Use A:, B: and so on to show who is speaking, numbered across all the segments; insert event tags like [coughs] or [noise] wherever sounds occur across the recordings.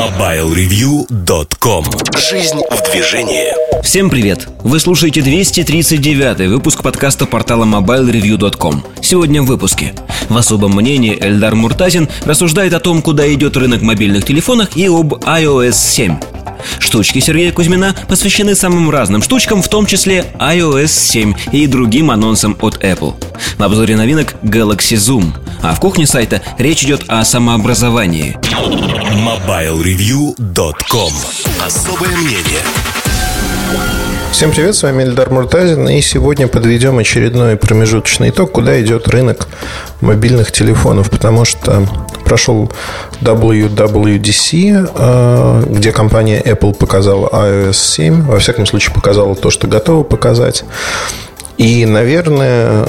A: MobileReview.com Жизнь в движении
B: Всем привет! Вы слушаете 239 выпуск подкаста портала MobileReview.com Сегодня в выпуске В особом мнении Эльдар Муртазин рассуждает о том, куда идет рынок мобильных телефонов и об iOS 7 Штучки Сергея Кузьмина посвящены самым разным штучкам, в том числе iOS 7 и другим анонсам от Apple. В обзоре новинок Galaxy Zoom. А в кухне сайта речь идет о самообразовании.
A: MobileReview.com Особое мнение
C: Всем привет, с вами Эльдар Муртазин, и сегодня подведем очередной промежуточный итог, куда идет рынок мобильных телефонов, потому что прошел WWDC, э, где компания Apple показала iOS 7, во всяком случае показала то, что готова показать. И, наверное,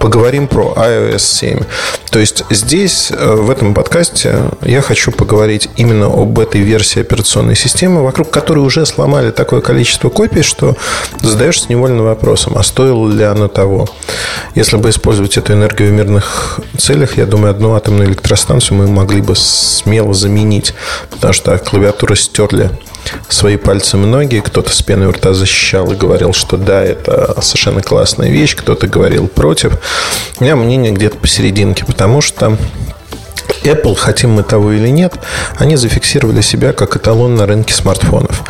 C: поговорим про iOS 7. То есть здесь, э, в этом подкасте, я хочу поговорить именно об этой версии операционной системы, вокруг которой уже сломали такое количество копий, что задаешься невольно вопросом, а стоило ли оно того. Если бы использовать эту энергию в мирных целях, я думаю, одну атомную электростанцию мы могли бы смело заменить, потому что клавиатуры стерли свои пальцы многие. Кто-то с пеной у рта защищал и говорил, что да, это совершенно классная вещь. Кто-то говорил против. У меня мнение где-то посерединке, потому что Apple, хотим мы того или нет, они зафиксировали себя как эталон на рынке смартфонов.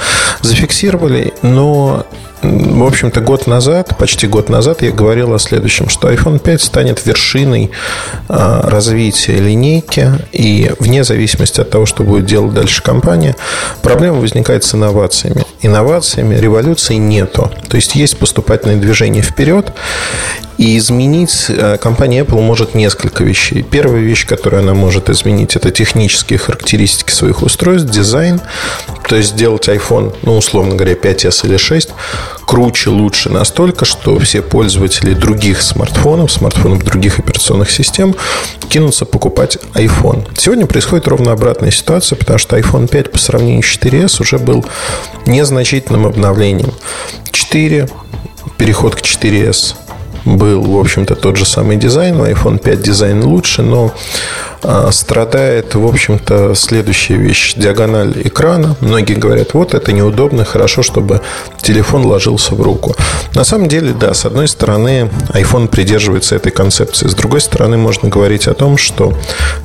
C: Зафиксировали, но в общем-то, год назад, почти год назад я говорил о следующем, что iPhone 5 станет вершиной а, развития линейки, и вне зависимости от того, что будет делать дальше компания, проблема возникает с инновациями. Инновациями революции нету. То есть есть поступательное движение вперед, и изменить э, компания Apple может несколько вещей. Первая вещь, которую она может изменить, это технические характеристики своих устройств, дизайн. То есть сделать iPhone, ну, условно говоря, 5s или 6 круче, лучше настолько, что все пользователи других смартфонов, смартфонов других операционных систем кинутся покупать iPhone. Сегодня происходит ровно обратная ситуация, потому что iPhone 5 по сравнению с 4s уже был незначительным обновлением. 4, переход к 4s был, в общем-то, тот же самый дизайн. У iPhone 5 дизайн лучше, но а, страдает, в общем-то, следующая вещь. Диагональ экрана. Многие говорят, вот это неудобно, хорошо, чтобы телефон ложился в руку. На самом деле, да, с одной стороны, iPhone придерживается этой концепции. С другой стороны, можно говорить о том, что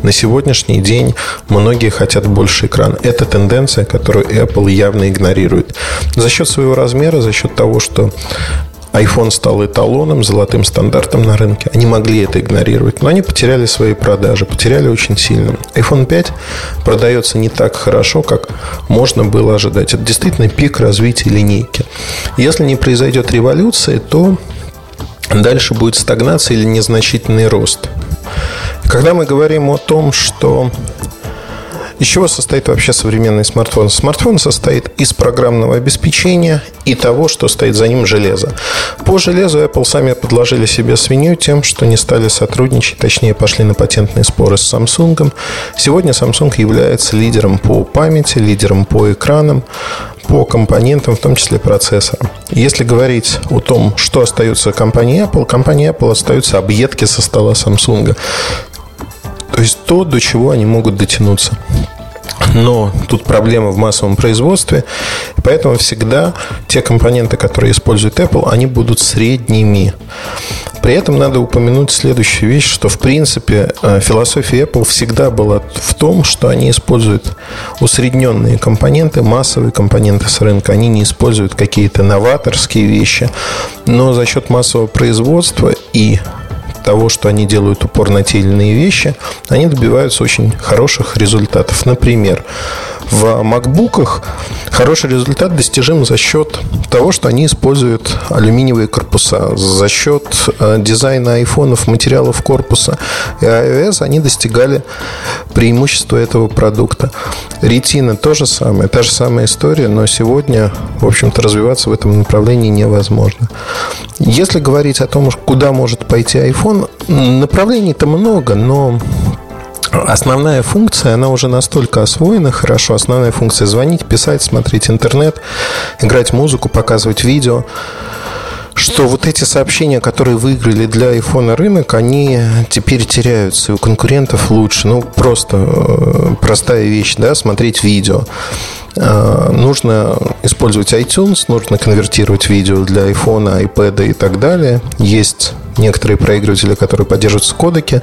C: на сегодняшний день многие хотят больше экран. Это тенденция, которую Apple явно игнорирует. За счет своего размера, за счет того, что iPhone стал эталоном, золотым стандартом на рынке. Они могли это игнорировать, но они потеряли свои продажи, потеряли очень сильно. iPhone 5 продается не так хорошо, как можно было ожидать. Это действительно пик развития линейки. Если не произойдет революции, то дальше будет стагнация или незначительный рост. Когда мы говорим о том, что из чего состоит вообще современный смартфон? Смартфон состоит из программного обеспечения и того, что стоит за ним железо. По железу Apple сами подложили себе свинью тем, что не стали сотрудничать, точнее пошли на патентные споры с Samsung. Сегодня Samsung является лидером по памяти, лидером по экранам, по компонентам, в том числе процессорам. Если говорить о том, что остается компании Apple, компания Apple остаются объедки со стола Samsung. То есть то, до чего они могут дотянуться. Но тут проблема в массовом производстве, поэтому всегда те компоненты, которые использует Apple, они будут средними. При этом надо упомянуть следующую вещь, что в принципе э, философия Apple всегда была в том, что они используют усредненные компоненты, массовые компоненты с рынка. Они не используют какие-то новаторские вещи, но за счет массового производства и того, что они делают упор на те или иные вещи, они добиваются очень хороших результатов. Например, в макбуках хороший результат достижим за счет того, что они используют алюминиевые корпуса, за счет э, дизайна айфонов, материалов корпуса и iOS они достигали преимущества этого продукта. Ретина то же самое, та же самая история, но сегодня, в общем-то, развиваться в этом направлении невозможно. Если говорить о том, куда может пойти iPhone, направлений-то много, но Основная функция, она уже настолько освоена хорошо. Основная функция звонить, писать, смотреть интернет, играть музыку, показывать видео что вот эти сообщения, которые выиграли для iPhone рынок, они теперь теряются, у конкурентов лучше. Ну, просто э, простая вещь, да, смотреть видео. Э, нужно использовать iTunes, нужно конвертировать видео для iPhone, iPad и так далее. Есть некоторые проигрыватели, которые поддерживают кодеки.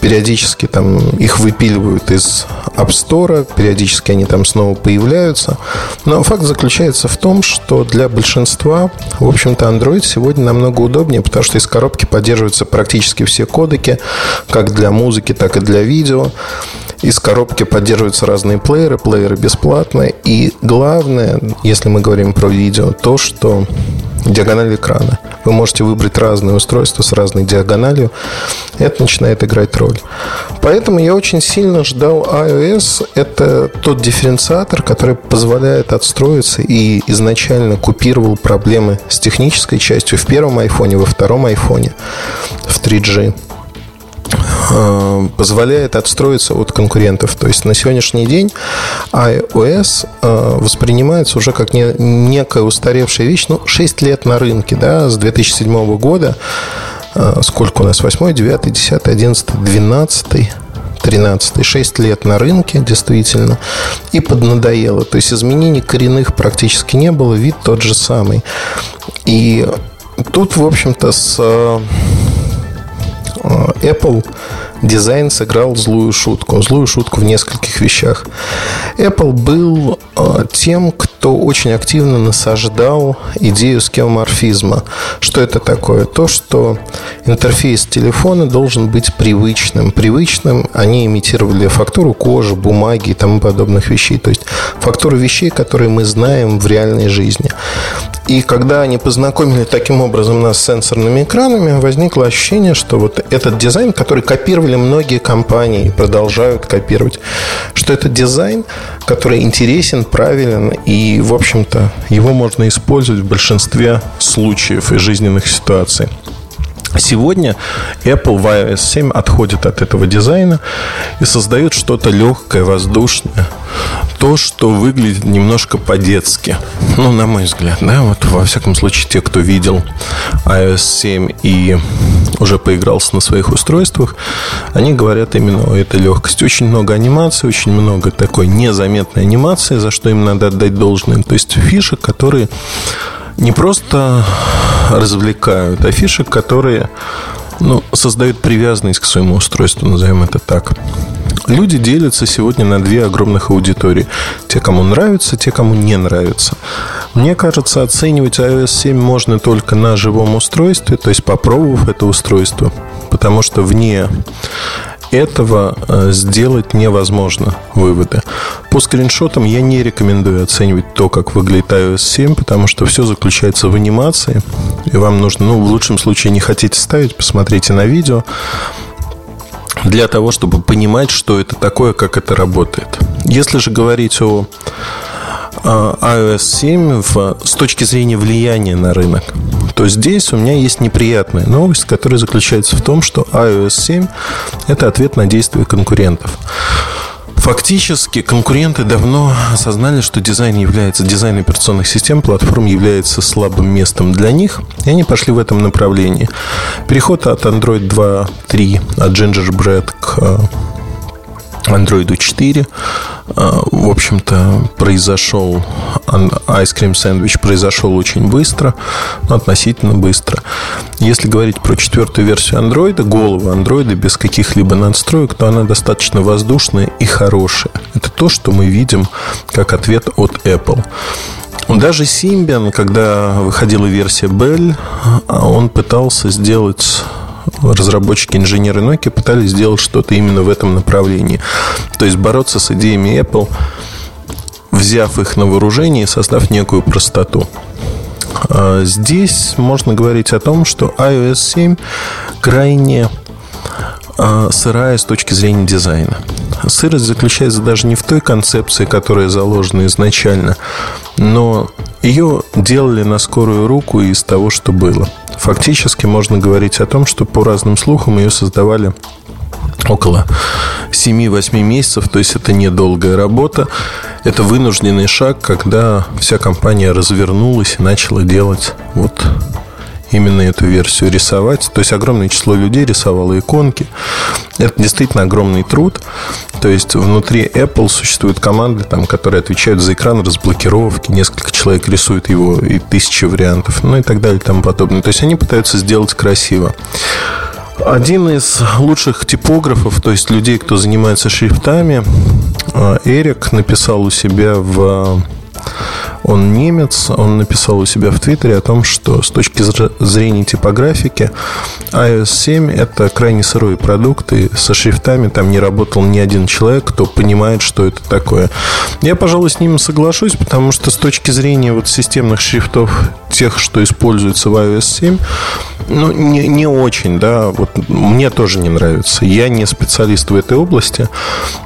C: Периодически там их выпиливают из App Store, периодически они там снова появляются. Но факт заключается в том, что для большинства, в общем-то, Android сегодня намного удобнее, потому что из коробки поддерживаются практически все кодеки, как для музыки, так и для видео. Из коробки поддерживаются разные плееры, плееры бесплатные. И главное, если мы говорим про видео, то, что диагональ экрана. Вы можете выбрать разные устройства с разной диагональю. Это начинает играть роль. Поэтому я очень сильно ждал iOS. Это тот дифференциатор, который позволяет отстроиться и изначально купировал проблемы с технической частью в первом iPhone, во втором iPhone, в 3G. Э, позволяет отстроиться от конкурентов. То есть на сегодняшний день iOS э, воспринимается уже как некая устаревшая вещь. Ну, 6 лет на рынке, да, с 2007 года. Э, сколько у нас? 8, 9, 10, 11, 12 13 6 лет на рынке, действительно, и поднадоело. То есть изменений коренных практически не было, вид тот же самый. И тут, в общем-то, с Apple дизайн сыграл злую шутку. Злую шутку в нескольких вещах. Apple был э, тем, кто очень активно насаждал идею скеоморфизма. Что это такое? То, что интерфейс телефона должен быть привычным. Привычным они имитировали фактуру кожи, бумаги и тому подобных вещей. То есть фактуру вещей, которые мы знаем в реальной жизни. И когда они познакомили таким образом нас с сенсорными экранами, возникло ощущение, что вот этот дизайн, который копировали многие компании и продолжают копировать, что это дизайн, который интересен, правилен, и, в общем-то, его можно использовать в большинстве случаев и жизненных ситуаций. Сегодня Apple в iOS 7 отходит от этого дизайна и создает что-то легкое, воздушное. То, что выглядит немножко по-детски. Ну, на мой взгляд, да, вот во всяком случае, те, кто видел iOS 7 и уже поигрался на своих устройствах, они говорят именно о этой легкости. Очень много анимации, очень много такой незаметной анимации, за что им надо отдать должное. То есть фишек, которые не просто развлекают, а фишек, которые ну, создают привязанность к своему устройству, назовем это так. Люди делятся сегодня на две огромных аудитории. Те, кому нравится, те, кому не нравится. Мне кажется, оценивать iOS 7 можно только на живом устройстве, то есть попробовав это устройство. Потому что вне этого э, сделать невозможно выводы. По скриншотам я не рекомендую оценивать то, как выглядит iOS 7, потому что все заключается в анимации, и вам нужно, ну, в лучшем случае не хотите ставить, посмотрите на видео, для того, чтобы понимать, что это такое, как это работает. Если же говорить о а, iOS 7 в, с точки зрения влияния на рынок, то здесь у меня есть неприятная новость, которая заключается в том, что iOS 7 – это ответ на действия конкурентов. Фактически конкуренты давно осознали, что дизайн является дизайн операционных систем, платформ является слабым местом для них, и они пошли в этом направлении. Переход от Android 2.3, от Gingerbread к Android 4. А, в общем-то, произошел Ice Cream Sandwich произошел очень быстро, но относительно быстро. Если говорить про четвертую версию Android, голову Android без каких-либо надстроек, то она достаточно воздушная и хорошая. Это то, что мы видим как ответ от Apple. Даже Symbian, когда выходила версия Bell, он пытался сделать разработчики, инженеры Nokia пытались сделать что-то именно в этом направлении. То есть бороться с идеями Apple, взяв их на вооружение и создав некую простоту. А здесь можно говорить о том, что iOS 7 крайне а, сырая с точки зрения дизайна. Сырость заключается даже не в той концепции, которая заложена изначально, но ее делали на скорую руку из того, что было. Фактически можно говорить о том, что по разным слухам ее создавали около 7-8 месяцев, то есть это недолгая работа. Это вынужденный шаг, когда вся компания развернулась и начала делать вот именно эту версию рисовать. То есть огромное число людей рисовало иконки. Это действительно огромный труд. То есть внутри Apple существуют команды, там, которые отвечают за экран разблокировки. Несколько человек рисуют его и тысячи вариантов, ну и так далее и тому подобное. То есть они пытаются сделать красиво. Один из лучших типографов, то есть людей, кто занимается шрифтами, э, Эрик написал у себя в он немец, он написал у себя в Твиттере о том, что с точки зрения типографики iOS 7 это крайне сырой продукт, и со шрифтами там не работал ни один человек, кто понимает, что это такое. Я, пожалуй, с ним соглашусь, потому что с точки зрения вот системных шрифтов, тех, что используются в iOS 7, ну, не, не очень, да, вот мне тоже не нравится. Я не специалист в этой области,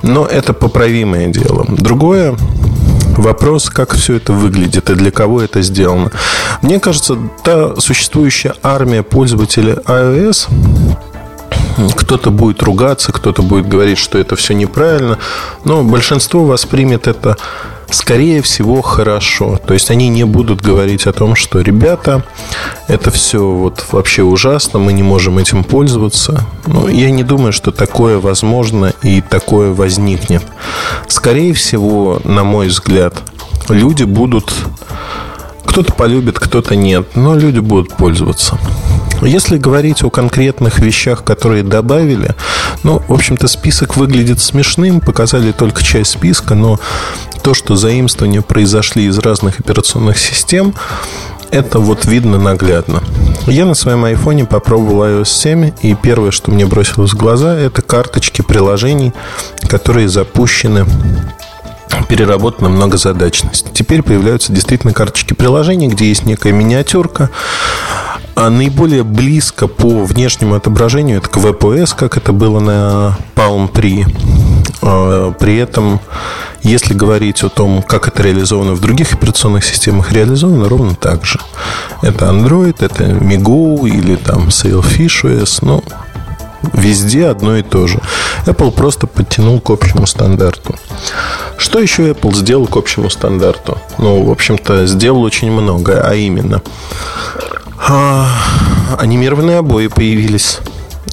C: но это поправимое дело. Другое, Вопрос, как все это выглядит и для кого это сделано. Мне кажется, та существующая армия пользователей iOS кто-то будет ругаться, кто-то будет говорить, что это все неправильно, но большинство воспримет это скорее всего, хорошо. То есть они не будут говорить о том, что ребята, это все вот вообще ужасно, мы не можем этим пользоваться. Ну, я не думаю, что такое возможно и такое возникнет. Скорее всего, на мой взгляд, люди будут... Кто-то полюбит, кто-то нет, но люди будут пользоваться. Если говорить о конкретных вещах, которые добавили, ну, в общем-то, список выглядит смешным, показали только часть списка, но то, что заимствования произошли из разных операционных систем, это вот видно наглядно. Я на своем айфоне попробовал iOS 7, и первое, что мне бросилось в глаза, это карточки приложений, которые запущены переработана многозадачность. Теперь появляются действительно карточки приложений, где есть некая миниатюрка. А наиболее близко по внешнему отображению это к WebOS, как это было на Palm Pre. А, при этом, если говорить о том, как это реализовано в других операционных системах, реализовано ровно так же. Это Android, это MiGo или там Sailfish OS, ну, Везде одно и то же. Apple просто подтянул к общему стандарту. Что еще Apple сделал к общему стандарту? Ну, в общем-то, сделал очень много, а именно а, анимированные обои появились.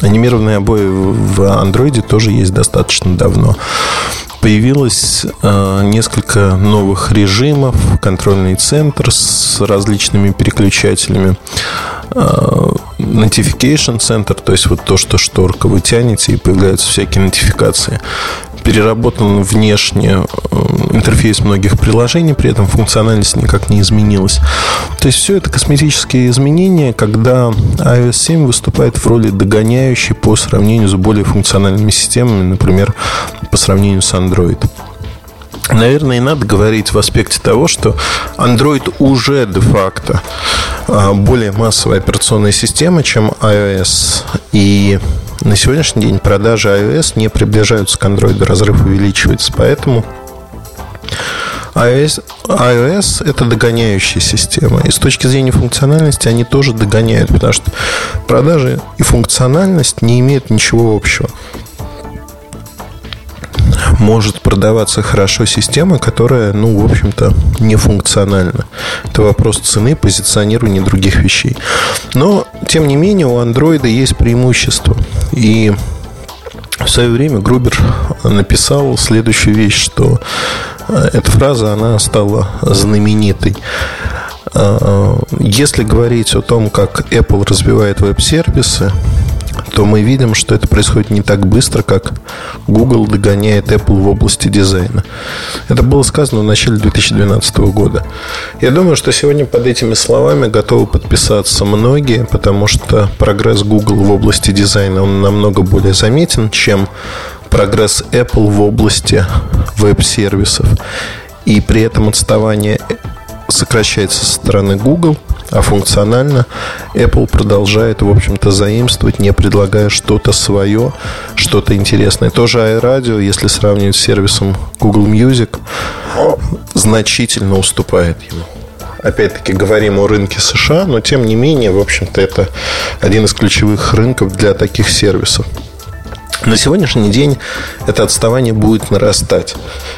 C: Анимированные обои в Android тоже есть достаточно давно. Появилось э, несколько новых режимов, контрольный центр с различными переключателями, э, notification центр, то есть вот то, что шторка вы тянете и появляются всякие нотификации переработан внешне э, интерфейс многих приложений, при этом функциональность никак не изменилась. То есть все это косметические изменения, когда iOS 7 выступает в роли догоняющей по сравнению с более функциональными системами, например, по сравнению с Android. Наверное, и надо говорить в аспекте того, что Android уже де-факто э, более массовая операционная система, чем iOS. И на сегодняшний день продажи iOS не приближаются к Android, разрыв увеличивается, поэтому iOS, iOS это догоняющая система. И с точки зрения функциональности они тоже догоняют, потому что продажи и функциональность не имеют ничего общего может продаваться хорошо система, которая, ну, в общем-то, не функциональна. Это вопрос цены, позиционирования других вещей. Но, тем не менее, у андроида есть преимущество. И в свое время Грубер написал следующую вещь, что э, эта фраза, она стала знаменитой. Э, если говорить о том, как Apple развивает веб-сервисы, то мы видим, что это происходит не так быстро, как Google догоняет Apple в области дизайна. Это было сказано в начале 2012 года. Я думаю, что сегодня под этими словами готовы подписаться многие, потому что прогресс Google в области дизайна он намного более заметен, чем прогресс Apple в области веб-сервисов. И при этом отставание сокращается со стороны Google – а функционально Apple продолжает, в общем-то, заимствовать, не предлагая что-то свое, что-то интересное. Тоже iRadio, если сравнивать с сервисом Google Music, значительно уступает ему. Опять-таки говорим о рынке США, но тем не менее, в общем-то, это один из ключевых рынков для таких сервисов. На сегодняшний день это отставание будет нарастать.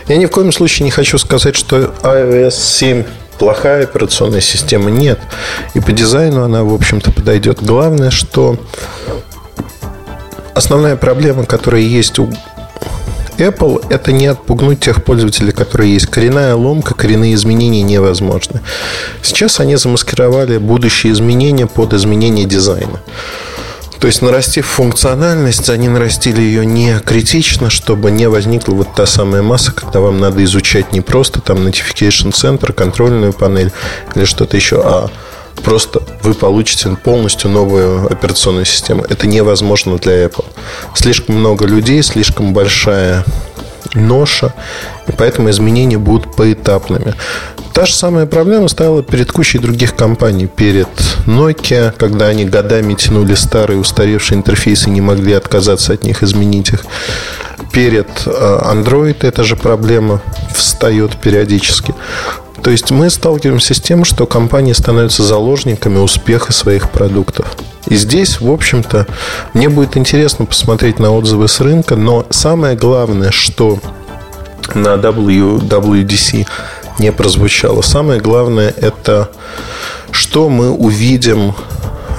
C: Я ни в коем случае не хочу сказать, что iOS 7 плохая операционная система. Нет. И по дизайну она, в общем-то, подойдет. Главное, что основная проблема, которая есть у Apple, это не отпугнуть тех пользователей, которые есть. Коренная ломка, коренные изменения невозможны. Сейчас они замаскировали будущие изменения под изменение дизайна. То есть, нарастив функциональность, они нарастили ее не критично, чтобы не возникла вот та самая масса, когда вам надо изучать не просто там Notification Center, контрольную панель или что-то еще, а просто вы получите полностью новую операционную систему. Это невозможно для Apple. Слишком много людей, слишком большая ноша, и поэтому изменения будут поэтапными. Та же самая проблема стала перед кучей других компаний. Перед Nokia, когда они годами тянули старые устаревшие интерфейсы и не могли отказаться от них, изменить их. Перед э, Android эта же проблема встает периодически. То есть мы сталкиваемся с тем, что компании становятся заложниками успеха своих продуктов. И здесь, в общем-то, мне будет интересно посмотреть на отзывы с рынка, но самое главное, что на WWDC не прозвучало, самое главное это что мы увидим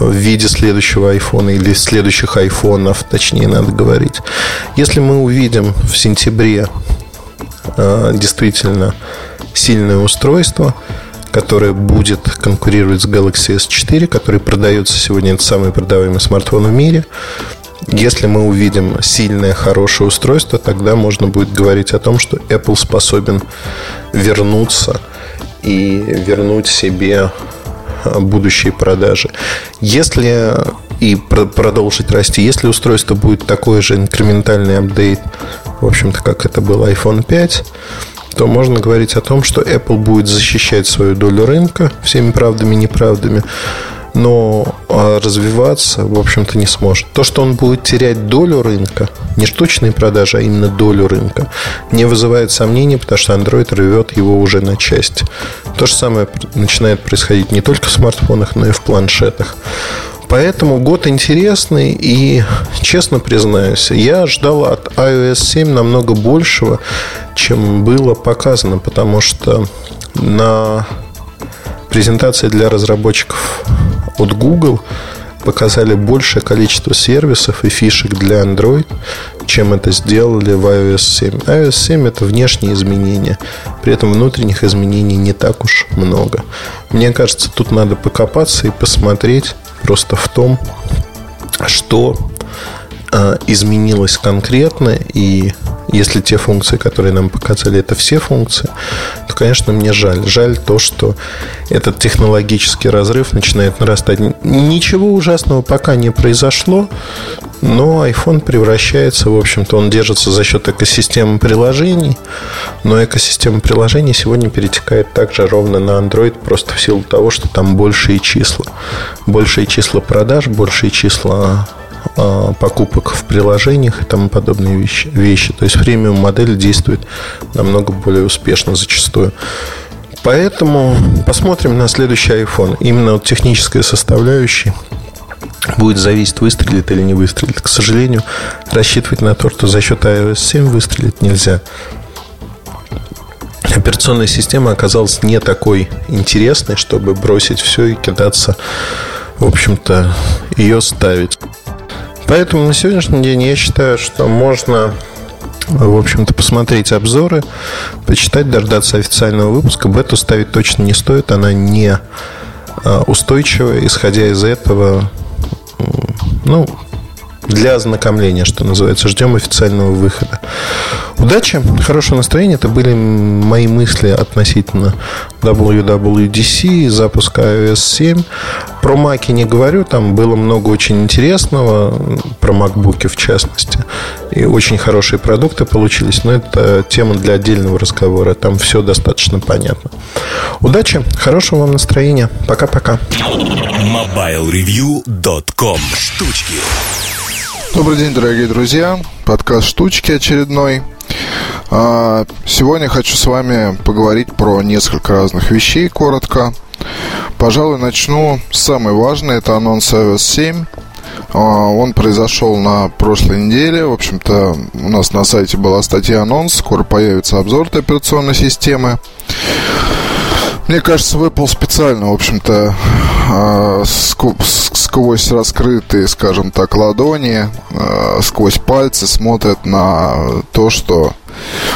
C: в виде следующего айфона или следующих айфонов, точнее надо говорить. Если мы увидим в сентябре э, действительно сильное устройство, которое будет конкурировать с Galaxy S4, который продается сегодня, это самый продаваемый смартфон в мире. Если мы увидим сильное, хорошее устройство, тогда можно будет говорить о том, что Apple способен вернуться и вернуть себе а, будущие продажи. Если и продолжить расти. Если устройство будет такой же инкрементальный апдейт, в общем-то, как это был iPhone 5, то можно говорить о том, что Apple будет защищать свою долю рынка всеми правдами и неправдами, но а, развиваться, в общем-то, не сможет. То, что он будет терять долю рынка, не штучные продажи, а именно долю рынка, не вызывает сомнений, потому что Android рвет его уже на части. То же самое начинает происходить не только в смартфонах, но и в планшетах. Поэтому год интересный и, честно признаюсь, я ждал от iOS 7 намного большего, чем было показано, потому что на презентации для разработчиков от Google показали большее количество сервисов и фишек для Android, чем это сделали в iOS 7. iOS 7 это внешние изменения, при этом внутренних изменений не так уж много. Мне кажется, тут надо покопаться и посмотреть, просто в том, что изменилось конкретно, и если те функции, которые нам показали, это все функции, то, конечно, мне жаль. Жаль то, что этот технологический разрыв начинает нарастать. Ничего ужасного пока не произошло, но iPhone превращается, в общем-то, он держится за счет экосистемы приложений, но экосистема приложений сегодня перетекает также ровно на Android, просто в силу того, что там большие числа. Большие числа продаж, большие числа покупок в приложениях и тому подобные вещи. вещи. То есть премиум модель действует намного более успешно зачастую. Поэтому посмотрим на следующий iPhone. Именно от технической составляющей будет зависеть, выстрелит или не выстрелит. К сожалению, рассчитывать на то, что за счет iOS 7 выстрелить нельзя. Операционная система оказалась не такой интересной, чтобы бросить все и кидаться, в общем-то, ее ставить. Поэтому на сегодняшний день я считаю, что можно в общем-то, посмотреть обзоры, почитать, дождаться официального выпуска. Бету ставить точно не стоит, она не а, устойчивая. Исходя из этого, ну, для ознакомления, что называется. Ждем официального выхода. Удачи, хорошего настроения. Это были мои мысли относительно WWDC, запуска iOS 7. Про Маки не говорю, там было много очень интересного, про MacBook в частности. И очень хорошие продукты получились, но это тема для отдельного разговора. Там все достаточно понятно. Удачи, хорошего вам настроения. Пока-пока.
A: MobileReview.com Штучки
D: Добрый день, дорогие друзья. Подкаст «Штучки» очередной. А, сегодня хочу с вами поговорить про несколько разных вещей коротко. Пожалуй, начну с самой важной. Это анонс iOS 7. А, он произошел на прошлой неделе. В общем-то, у нас на сайте была статья анонс. Скоро появится обзор этой операционной системы. Мне кажется, Apple специально, в общем-то, а, сквозь раскрытые, скажем так, ладони, а, сквозь пальцы смотрят на то, что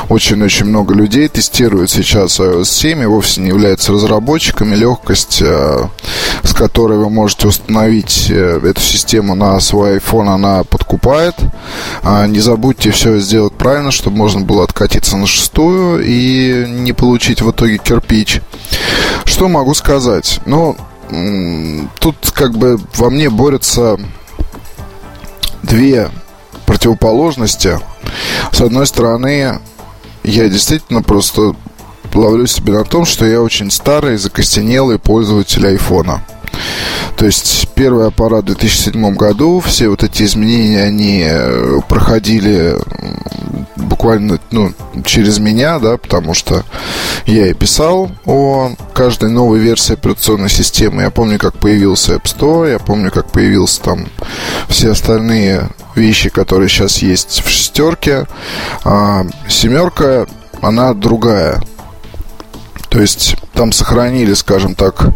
D: очень-очень много людей тестируют сейчас iOS 7 и вовсе не являются разработчиками. Легкость, а, с которой вы можете установить э, эту систему на свой iPhone, она подкупает. Не забудьте все сделать правильно, чтобы можно было откатиться на шестую и не получить в итоге кирпич. Что могу сказать? Ну, тут как бы во мне борются две противоположности. С одной стороны, я действительно просто ловлю себя на том, что я очень старый, закостенелый пользователь айфона. То есть первый аппарат в 2007 году, все вот эти изменения, они э, проходили буквально ну, через меня, да, потому что я и писал о каждой новой версии операционной системы. Я помню, как появился App Store, я помню, как появился там все остальные вещи, которые сейчас есть в шестерке. А семерка, она другая. То есть там сохранили, скажем так,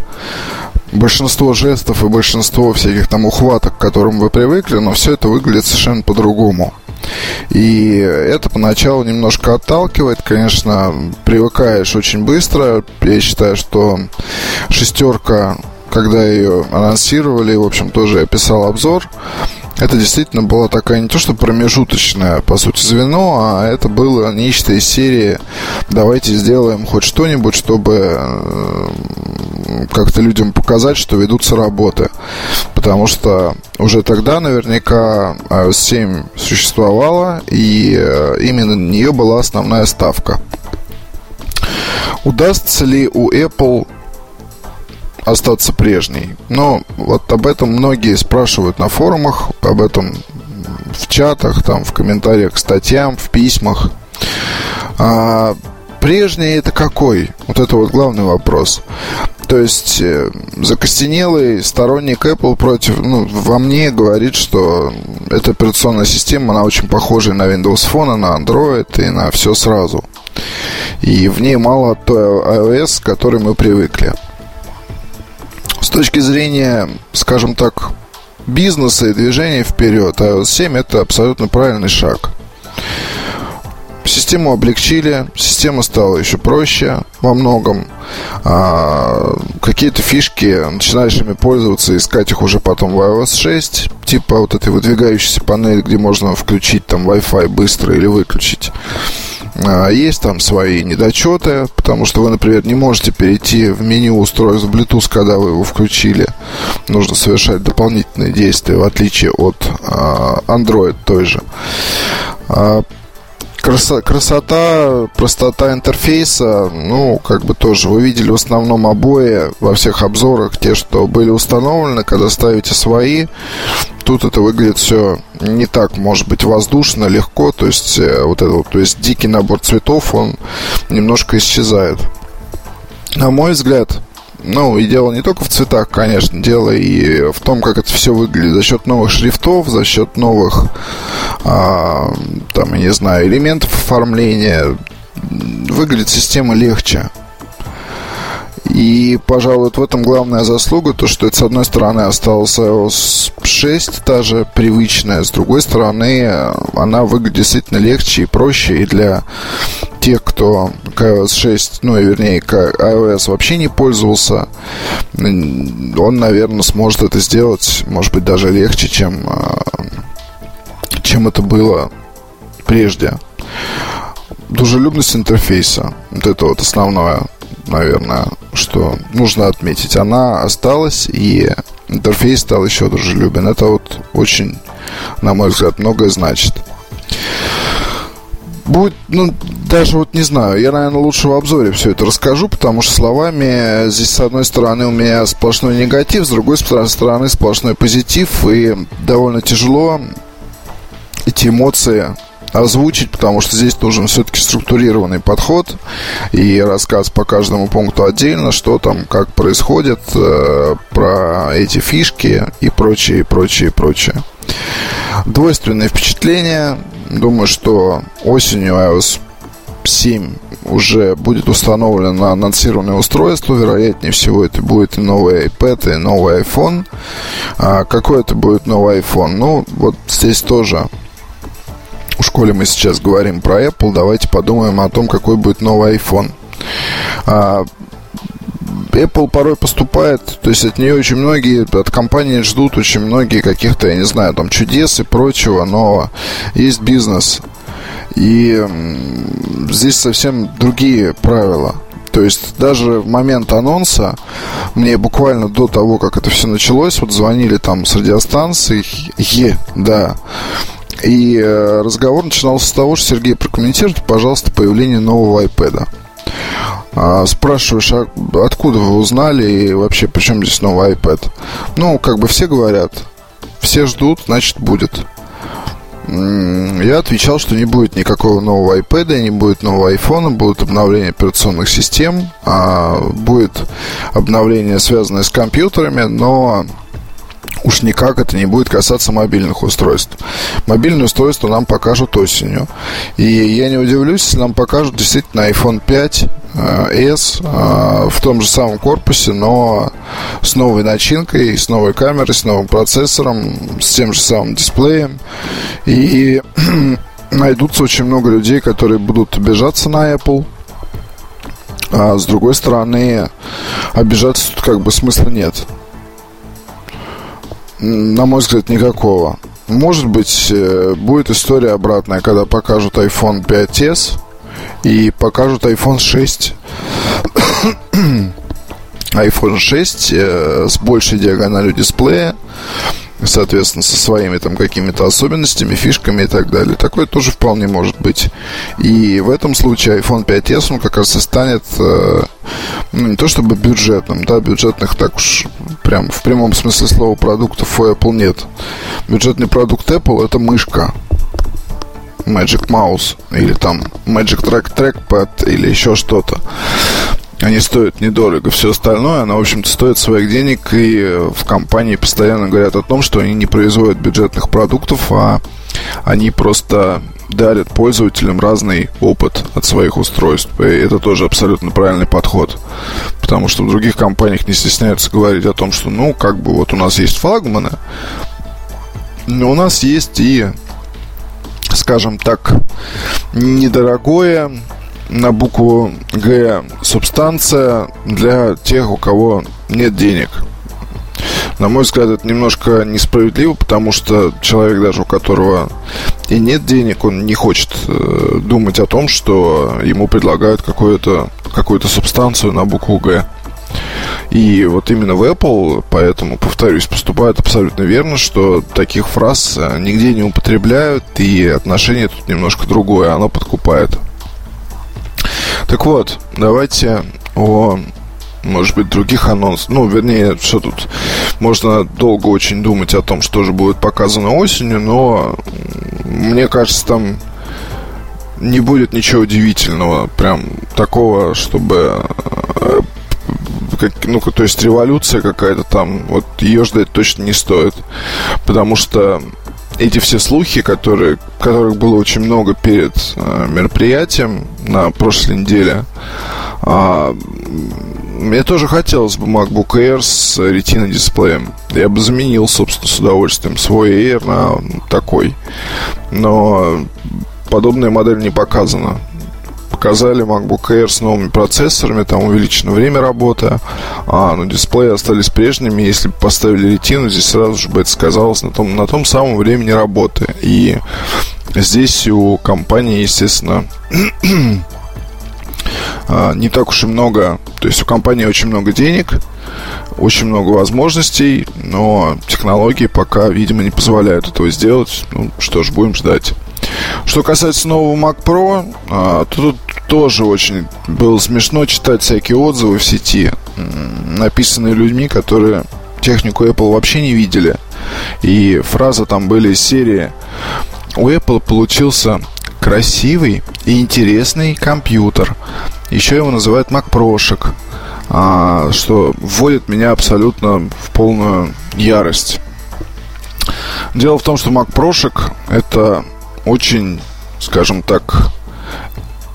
D: большинство жестов и большинство всяких там ухваток, к которым вы привыкли, но все это выглядит совершенно по-другому. И это поначалу немножко отталкивает, конечно, привыкаешь очень быстро. Я считаю, что шестерка, когда ее анонсировали, в общем, тоже я писал обзор, это действительно была такая не то что промежуточная, по сути, звено, а это было нечто из серии «давайте сделаем хоть что-нибудь, чтобы как-то людям показать, что ведутся работы». Потому что уже тогда наверняка iOS 7 существовала, и э, именно на нее была основная ставка. Удастся ли у Apple остаться прежней. Но вот об этом многие спрашивают на форумах, об этом в чатах, там, в комментариях к статьям, в письмах. А, прежний это какой? Вот это вот главный вопрос. То есть э, закостенелый сторонник Apple против, ну, во мне говорит, что эта операционная система, она очень похожа на Windows Phone, на Android и на все сразу. И в ней мало той iOS, к которой мы привыкли. С точки зрения, скажем так, бизнеса и движения вперед, iOS 7 это абсолютно правильный шаг. Систему облегчили, система стала еще проще во многом. А, какие-то фишки, начинаешь ими пользоваться, искать их уже потом в iOS 6, типа вот этой выдвигающейся панели, где можно включить там Wi-Fi быстро или выключить. А, есть там свои недочеты, потому что вы, например, не можете перейти в меню устройств Bluetooth, когда вы его включили. Нужно совершать дополнительные действия, в отличие от а, Android той же. А, Красота, простота интерфейса, ну, как бы тоже. Вы видели в основном обои во всех обзорах, те, что были установлены, когда ставите свои. Тут это выглядит все не так, может быть, воздушно, легко. То есть, э, вот это то есть дикий набор цветов, он немножко исчезает. На мой взгляд, ну, и дело не только в цветах, конечно, дело и в том, как это все выглядит. За счет новых шрифтов, за счет новых, а, там, я не знаю, элементов оформления выглядит система легче. И, пожалуй, вот в этом главная заслуга, то, что это, с одной стороны, осталась iOS 6, та же привычная, с другой стороны, она выглядит действительно легче и проще, и для тех, кто к iOS 6, ну, и вернее, к iOS вообще не пользовался, он, наверное, сможет это сделать, может быть, даже легче, чем, а, чем это было прежде. Дружелюбность интерфейса. Вот это вот основное наверное, что нужно отметить. Она осталась, и интерфейс стал еще дружелюбен. Это вот очень, на мой взгляд, многое значит. Будет, ну, даже вот не знаю, я, наверное, лучше в обзоре все это расскажу, потому что словами здесь, с одной стороны, у меня сплошной негатив, с другой стороны, сплошной позитив, и довольно тяжело эти эмоции озвучить, потому что здесь нужен все-таки структурированный подход и рассказ по каждому пункту отдельно, что там, как происходит, э, про эти фишки и прочее, прочее, прочее. Двойственные впечатления. Думаю, что осенью iOS 7 уже будет установлено на анонсированное устройство. Вероятнее всего, это будет и новый iPad, и новый iPhone. А какой это будет новый iPhone? Ну, вот здесь тоже в школе мы сейчас говорим про Apple, давайте подумаем о том, какой будет новый iPhone. А, Apple порой поступает, то есть от нее очень многие, от компании ждут очень многие каких-то, я не знаю, там чудес и прочего, но есть бизнес. И здесь совсем другие правила. То есть даже в момент анонса, мне буквально до того, как это все началось, вот звонили там с радиостанции, е, да, и э, разговор начинался с того, что Сергей, прокомментируйте, пожалуйста, появление нового iPad. А, спрашиваешь, а откуда вы узнали и вообще при чем здесь новый iPad? Ну, как бы все говорят, все ждут, значит будет. Я отвечал, что не будет никакого нового iPad, не будет нового iPhone, будут обновления операционных систем, а будет обновление, связанное с компьютерами, но уж никак это не будет касаться мобильных устройств. Мобильные устройства нам покажут осенью. И я не удивлюсь, если нам покажут действительно iPhone 5 э, S э, в том же самом корпусе, но с новой начинкой, с новой камерой, с новым процессором, с тем же самым дисплеем. И [clears throat] найдутся очень много людей, которые будут обижаться на Apple. А с другой стороны, обижаться тут как бы смысла нет на мой взгляд, никакого. Может быть, э, будет история обратная, когда покажут iPhone 5s и покажут iPhone 6. [coughs] iPhone 6 э, с большей диагональю дисплея, соответственно, со своими там какими-то особенностями, фишками и так далее. Такое тоже вполне может быть. И в этом случае iPhone 5s, он как раз и станет э, ну, не то чтобы бюджетным, да, бюджетных так уж прям в прямом смысле слова продуктов у Apple нет. Бюджетный продукт Apple это мышка. Magic Mouse или там Magic Track Trackpad или еще что-то. Они стоят недорого. Все остальное, оно, в общем-то, стоит своих денег. И в компании постоянно говорят о том, что они не производят бюджетных продуктов, а они просто дарят пользователям разный опыт от своих устройств. И это тоже абсолютно правильный подход. Потому что в других компаниях не стесняются говорить о том, что, ну, как бы вот у нас есть флагманы, но у нас есть и, скажем так, недорогое на букву Г субстанция для тех, у кого нет денег. На мой взгляд, это немножко несправедливо, потому что человек, даже у которого и нет денег, он не хочет э, думать о том, что ему предлагают какую-то какую субстанцию на букву Г. И вот именно в Apple, поэтому, повторюсь, поступают абсолютно верно, что таких фраз э, нигде не употребляют, и отношение тут немножко другое, оно подкупает. Так вот, давайте о, может быть, других анонсов. Ну, вернее, что тут можно долго очень думать о том, что же будет показано осенью, но мне кажется, там не будет ничего удивительного, прям такого, чтобы э, ну, то есть революция какая-то там, вот ее ждать точно не стоит, потому что эти все слухи, которые, которых было очень много перед э, мероприятием на прошлой неделе, э, мне тоже хотелось бы MacBook Air с Retina дисплеем. Я бы заменил, собственно, с удовольствием свой Air на такой. Но подобная модель не показана показали MacBook Air с новыми процессорами, там увеличено время работы, а, но дисплеи остались прежними. Если бы поставили ретину, здесь сразу же бы это сказалось на том, на том самом времени работы. И здесь у компании, естественно, [clears throat] а, не так уж и много, то есть у компании очень много денег, очень много возможностей, но технологии пока, видимо, не позволяют этого сделать. Ну, что ж, будем ждать. Что касается нового Mac Pro, а, то тут тоже очень было смешно читать всякие отзывы в сети, написанные людьми, которые технику Apple вообще не видели. И фразы там были из серии «У Apple получился красивый и интересный компьютер. Еще его называют Mac Прошек, а, что вводит меня абсолютно в полную ярость. Дело в том, что Mac Прошек это очень, скажем так,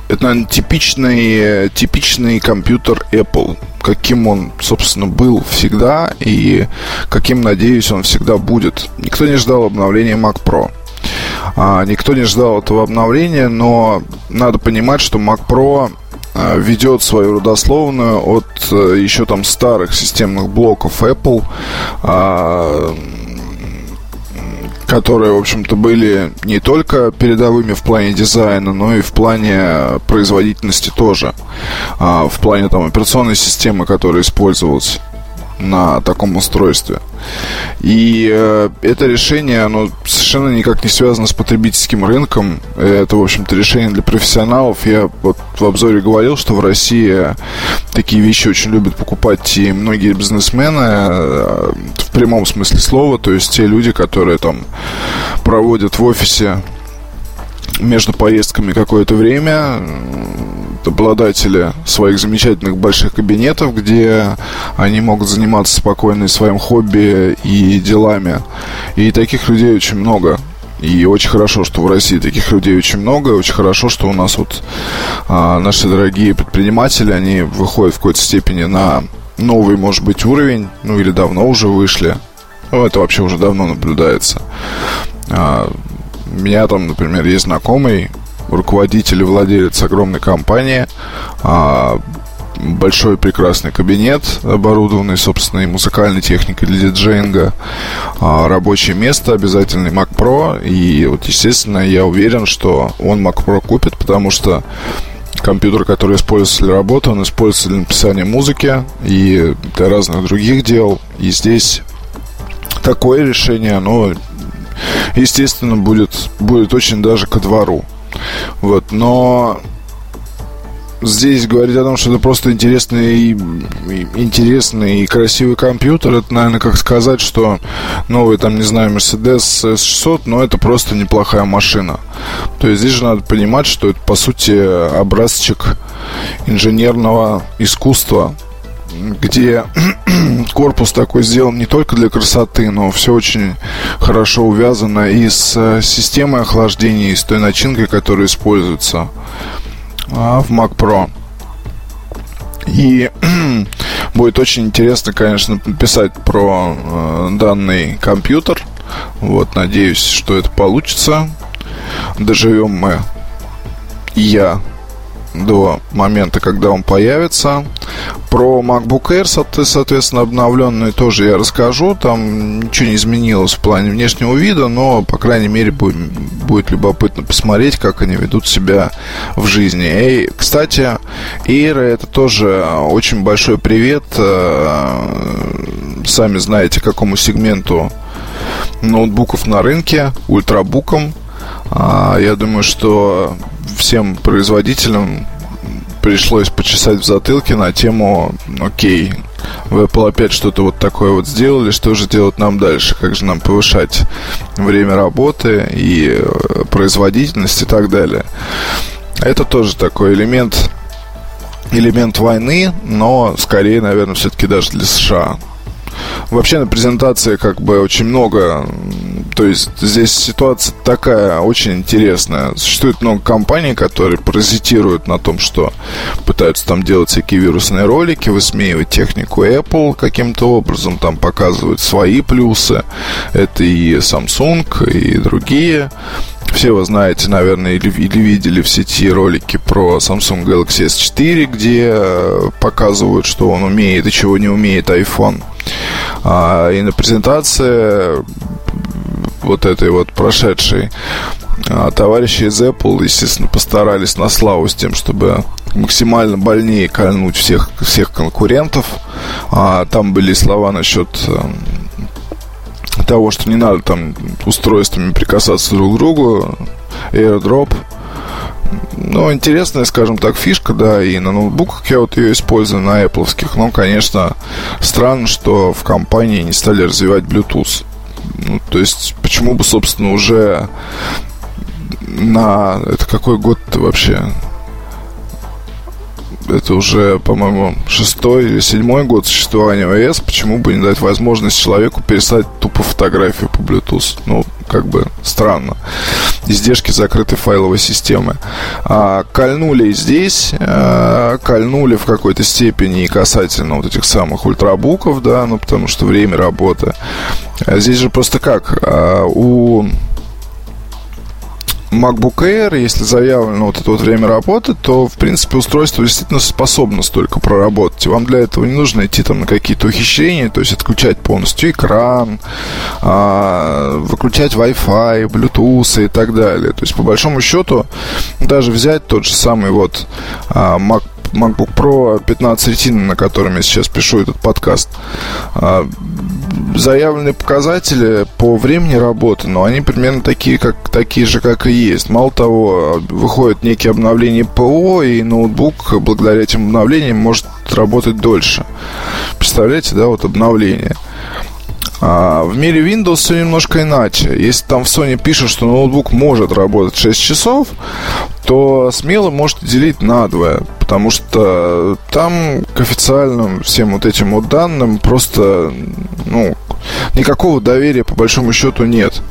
D: это, наверное, типичный, типичный компьютер Apple. Каким он, собственно, был всегда и каким, надеюсь, он всегда будет. Никто не ждал обновления Mac Pro. А, никто не ждал этого обновления, но надо понимать, что Mac Pro а, ведет свою родословную от а, еще там старых системных блоков Apple. А, которые, в общем-то, были не только передовыми в плане дизайна, но и в плане производительности тоже. А, в плане там операционной системы, которая использовалась на таком устройстве. И э, это решение, оно совершенно никак не связано с потребительским рынком. Это, в общем-то, решение для профессионалов. Я вот в обзоре говорил, что в России такие вещи очень любят покупать и многие бизнесмены э, в прямом смысле слова. То есть те люди, которые там проводят в офисе между поездками какое-то время обладатели своих замечательных больших кабинетов, где они могут заниматься спокойно своим хобби и делами. И таких людей очень много. И очень хорошо, что в России таких людей очень много. Очень хорошо, что у нас вот а, наши дорогие предприниматели, они выходят в какой-то степени на новый, может быть, уровень. Ну, или давно уже вышли. Ну, это вообще уже давно наблюдается. А, меня там, например, есть знакомый, руководитель и владелец огромной компании, а, большой прекрасный кабинет, оборудованный собственной музыкальной техникой для диджеинга, а, рабочее место, обязательный Mac Pro. И вот, естественно, я уверен, что он Mac Pro купит, потому что компьютер, который используется для работы, он используется для написания музыки и для разных других дел. И здесь такое решение, оно, естественно, будет, будет очень даже ко двору. Вот, но здесь говорить о том, что это просто интересный, интересный и красивый компьютер, это, наверное, как сказать, что новый, там, не знаю, Mercedes S600, но это просто неплохая машина. То есть здесь же надо понимать, что это, по сути, образчик инженерного искусства, где [clears throat] корпус такой сделан не только для красоты, но все очень хорошо увязано и с э, системой охлаждения, и с той начинкой, которая используется а, в Mac Pro. И [clears throat] будет очень интересно, конечно, писать про э, данный компьютер. Вот, надеюсь, что это получится. Доживем мы я до момента, когда он появится. Про MacBook Air, соответственно, обновленный тоже я расскажу. Там ничего не изменилось в плане внешнего вида, но, по крайней мере, будет, будет любопытно посмотреть, как они ведут себя в жизни. И, кстати, Air это тоже очень большой привет. Э, сами знаете, какому сегменту ноутбуков на рынке, ультрабукам. А, я думаю, что всем производителям пришлось почесать в затылке на тему «Окей, в Apple опять что-то вот такое вот сделали, что же делать нам дальше? Как же нам повышать время работы и э, производительность и так далее?» Это тоже такой элемент элемент войны, но скорее, наверное, все-таки даже для США. Вообще на презентации как бы очень много то есть здесь ситуация такая очень интересная. Существует много компаний, которые паразитируют на том, что пытаются там делать всякие вирусные ролики, высмеивать технику Apple каким-то образом, там показывают свои плюсы. Это и Samsung, и другие. Все вы знаете, наверное, или, или видели в сети ролики про Samsung Galaxy S4, где э, показывают, что он умеет и чего не умеет iPhone. А, и на презентации вот этой вот прошедшей а, товарищи из Apple, естественно, постарались на славу с тем, чтобы максимально больнее кольнуть всех, всех конкурентов. А, там были слова насчет э, того, что не надо там устройствами прикасаться друг к другу, airdrop. Ну, интересная, скажем так, фишка, да, и на ноутбуках я вот ее использую, на Apple. Но, конечно, странно, что в компании не стали развивать Bluetooth. Ну, то есть, почему бы, собственно, уже на... Это какой год вообще? Это уже, по-моему, шестой или седьмой год существования ОС, почему бы не дать возможность человеку переслать тупо фотографию по Bluetooth? Ну, как бы странно. издержки закрытой файловой системы. А кольнули здесь, а, кольнули в какой-то степени и касательно вот этих самых ультрабуков, да, ну потому что время работы. А здесь же просто как? А, у MacBook Air, если заявлено вот это вот время работы, то, в принципе, устройство действительно способно столько проработать. Вам для этого не нужно идти там на какие-то ухищрения, то есть отключать полностью экран, а, выключать Wi-Fi, Bluetooth и так далее. То есть, по большому счету, даже взять тот же самый вот а, Mac MacBook Pro 15 Retina, на котором я сейчас пишу этот подкаст. А, заявленные показатели по времени работы, но они примерно такие, как, такие же, как и есть. Мало того, выходят некие обновления ПО, и ноутбук благодаря этим обновлениям может работать дольше. Представляете, да, вот обновление. А в мире Windows все немножко иначе. Если там в Sony пишут, что ноутбук может работать 6 часов, то смело можете делить на двое, потому что там к официальным всем вот этим вот данным просто, ну, никакого доверия по большому счету нет.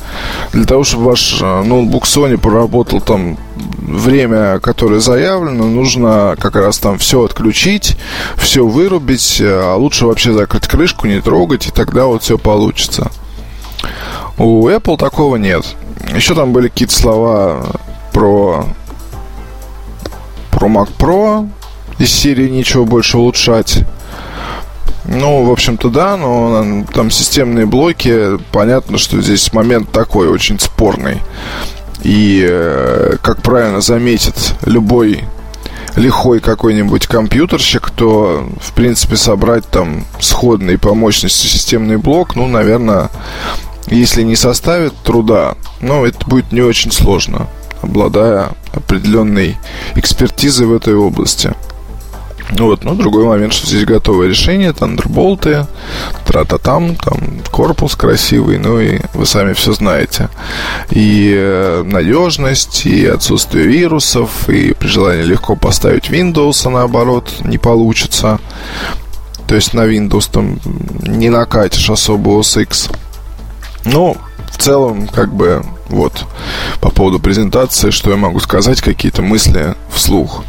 D: Для того, чтобы ваш э, ноутбук Sony проработал там время, которое заявлено, нужно как раз там все отключить, все вырубить, а лучше вообще закрыть крышку, не трогать, и тогда вот все получится. У Apple такого нет. Еще там были какие-то слова про про Mac Pro из серии ничего больше улучшать. Ну, в общем-то, да, но там системные блоки, понятно, что здесь момент такой очень спорный. И, э, как правильно заметит любой лихой какой-нибудь компьютерщик, то, в принципе, собрать там сходный по мощности системный блок, ну, наверное, если не составит труда, ну, это будет не очень сложно, обладая определенной экспертизой в этой области. Вот, ну, другой момент, что здесь готовое решение, тандерболты, тра-та-там, там корпус красивый, ну и вы сами все знаете. И э, надежность, и отсутствие вирусов, и при желании легко поставить Windows, а наоборот не получится. То есть на Windows там не накатишь особо OS X. Ну, в целом, как бы, вот, по поводу презентации, что я могу сказать, какие-то мысли вслух.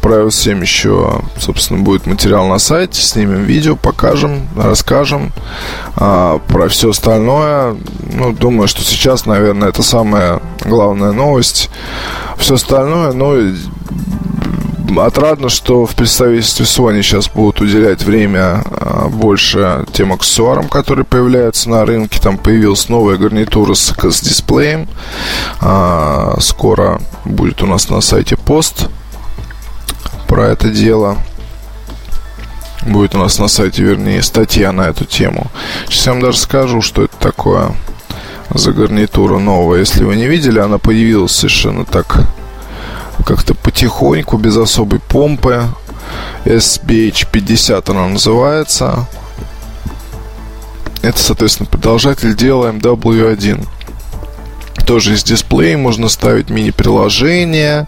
D: Про iOS 7 еще, собственно, будет материал на сайте. Снимем видео, покажем, расскажем. А, про все остальное, ну, думаю, что сейчас, наверное, это самая главная новость. Все остальное, ну, отрадно, что в представительстве Sony сейчас будут уделять время а, больше тем аксессуарам, которые появляются на рынке. Там появилась новая гарнитура с, с дисплеем. А, скоро будет у нас на сайте пост про это дело. Будет у нас на сайте, вернее, статья на эту тему. Сейчас я вам даже скажу, что это такое за гарнитура новая. Если вы не видели, она появилась совершенно так как-то потихоньку, без особой помпы. SBH50 она называется. Это, соответственно, продолжатель дела MW1 тоже есть дисплей, можно ставить мини-приложение,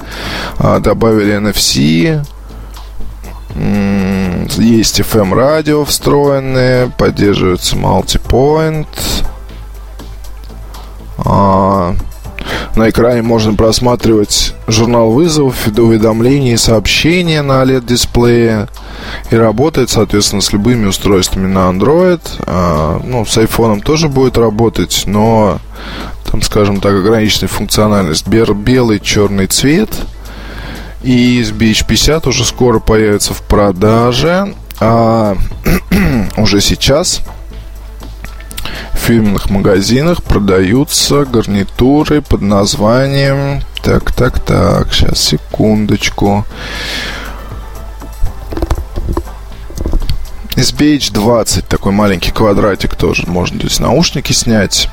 D: а, добавили NFC, есть FM радио встроенные, поддерживается multipoint. На экране можно просматривать журнал вызовов, уведомления и сообщения на OLED-дисплее. И работает, соответственно, с любыми устройствами на Android. А, ну, с iPhone тоже будет работать, но там, скажем так, ограниченная функциональность. Белый, черный цвет. И SBH50 уже скоро появится в продаже. А [clears throat] уже сейчас в фирменных магазинах продаются гарнитуры под названием... Так, так, так, сейчас, секундочку. SBH20, такой маленький квадратик тоже. Можно здесь наушники снять.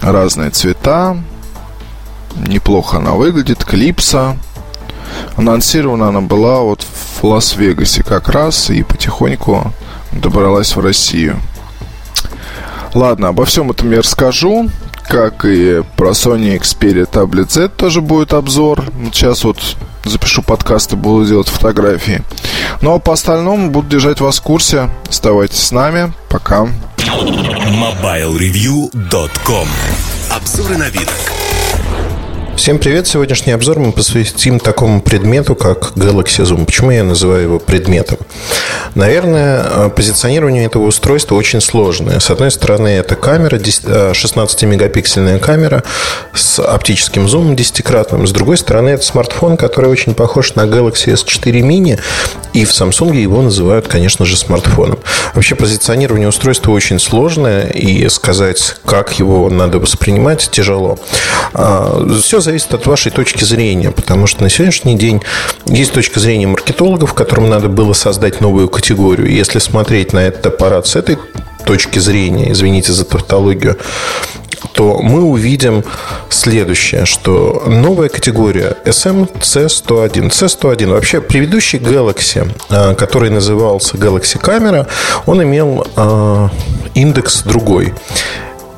D: Разные цвета. Неплохо она выглядит. Клипса. Анонсирована она была вот в Лас-Вегасе как раз и потихоньку добралась в Россию. Ладно, обо всем этом я расскажу. Как и про Sony Xperia Tablet Z тоже будет обзор. Сейчас вот запишу подкаст и буду делать фотографии. Ну а по остальному буду держать вас в курсе. Оставайтесь с нами. Пока.
A: MobileReview.com Обзоры на вид.
C: Всем привет! Сегодняшний обзор мы посвятим такому предмету, как Galaxy Zoom. Почему я называю его предметом? Наверное, позиционирование этого устройства очень сложное. С одной стороны, это камера, 16-мегапиксельная камера с оптическим зумом 10-кратным. С другой стороны, это смартфон, который очень похож на Galaxy S4 mini. И в Samsung его называют, конечно же, смартфоном. Вообще, позиционирование устройства очень сложное. И сказать, как его надо воспринимать, тяжело. А, Все зависит от вашей точки зрения, потому что на сегодняшний день есть точка зрения маркетологов, которым надо было создать новую категорию. Если смотреть на этот аппарат с этой точки зрения, извините за тавтологию, то мы увидим следующее, что новая категория SMC101. C101. Вообще, предыдущий Galaxy, а, который назывался Galaxy Camera, он имел а, индекс другой.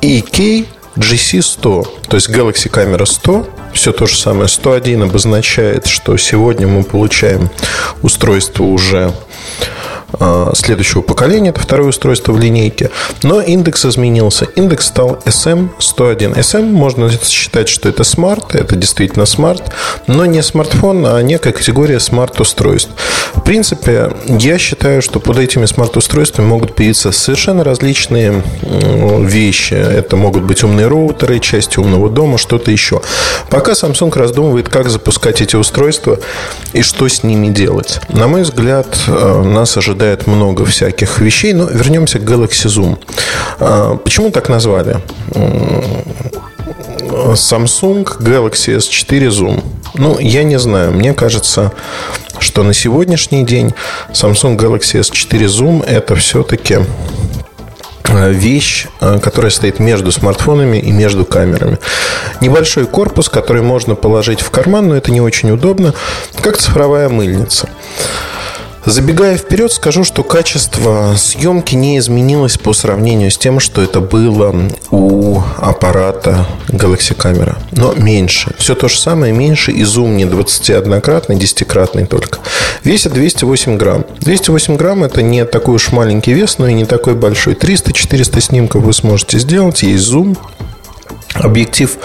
C: EK GC100, то есть Galaxy Camera 100, все то же самое. 101 обозначает, что сегодня мы получаем устройство уже следующего поколения. Это второе устройство в линейке. Но индекс изменился. Индекс стал SM101. SM можно считать, что это smart. Это действительно smart. Но не смартфон, а некая категория смарт-устройств. В принципе, я считаю, что под этими смарт-устройствами могут появиться совершенно различные вещи. Это могут быть умные роутеры, части умного дома, что-то еще. Пока Samsung раздумывает, как запускать эти устройства и что с ними делать. На мой взгляд, э, нас ожидает ожидает много всяких вещей. Но вернемся к Galaxy Zoom. А, почему так назвали? Samsung Galaxy S4 Zoom. Ну, я не знаю. Мне кажется, что на сегодняшний день Samsung Galaxy S4 Zoom это все-таки а, вещь, а, которая стоит между смартфонами и между камерами. Небольшой корпус, который можно положить в карман, но это не очень удобно, как цифровая мыльница. Забегая вперед, скажу, что качество съемки не изменилось по сравнению с тем, что это было у аппарата Galaxy Camera. Но меньше. Все то же самое, меньше. И зум не 21-кратный, 10-кратный только. Весит 208 грамм. 208 грамм это не такой уж маленький вес, но и не такой большой. 300-400 снимков вы сможете сделать. Есть зум, Объектив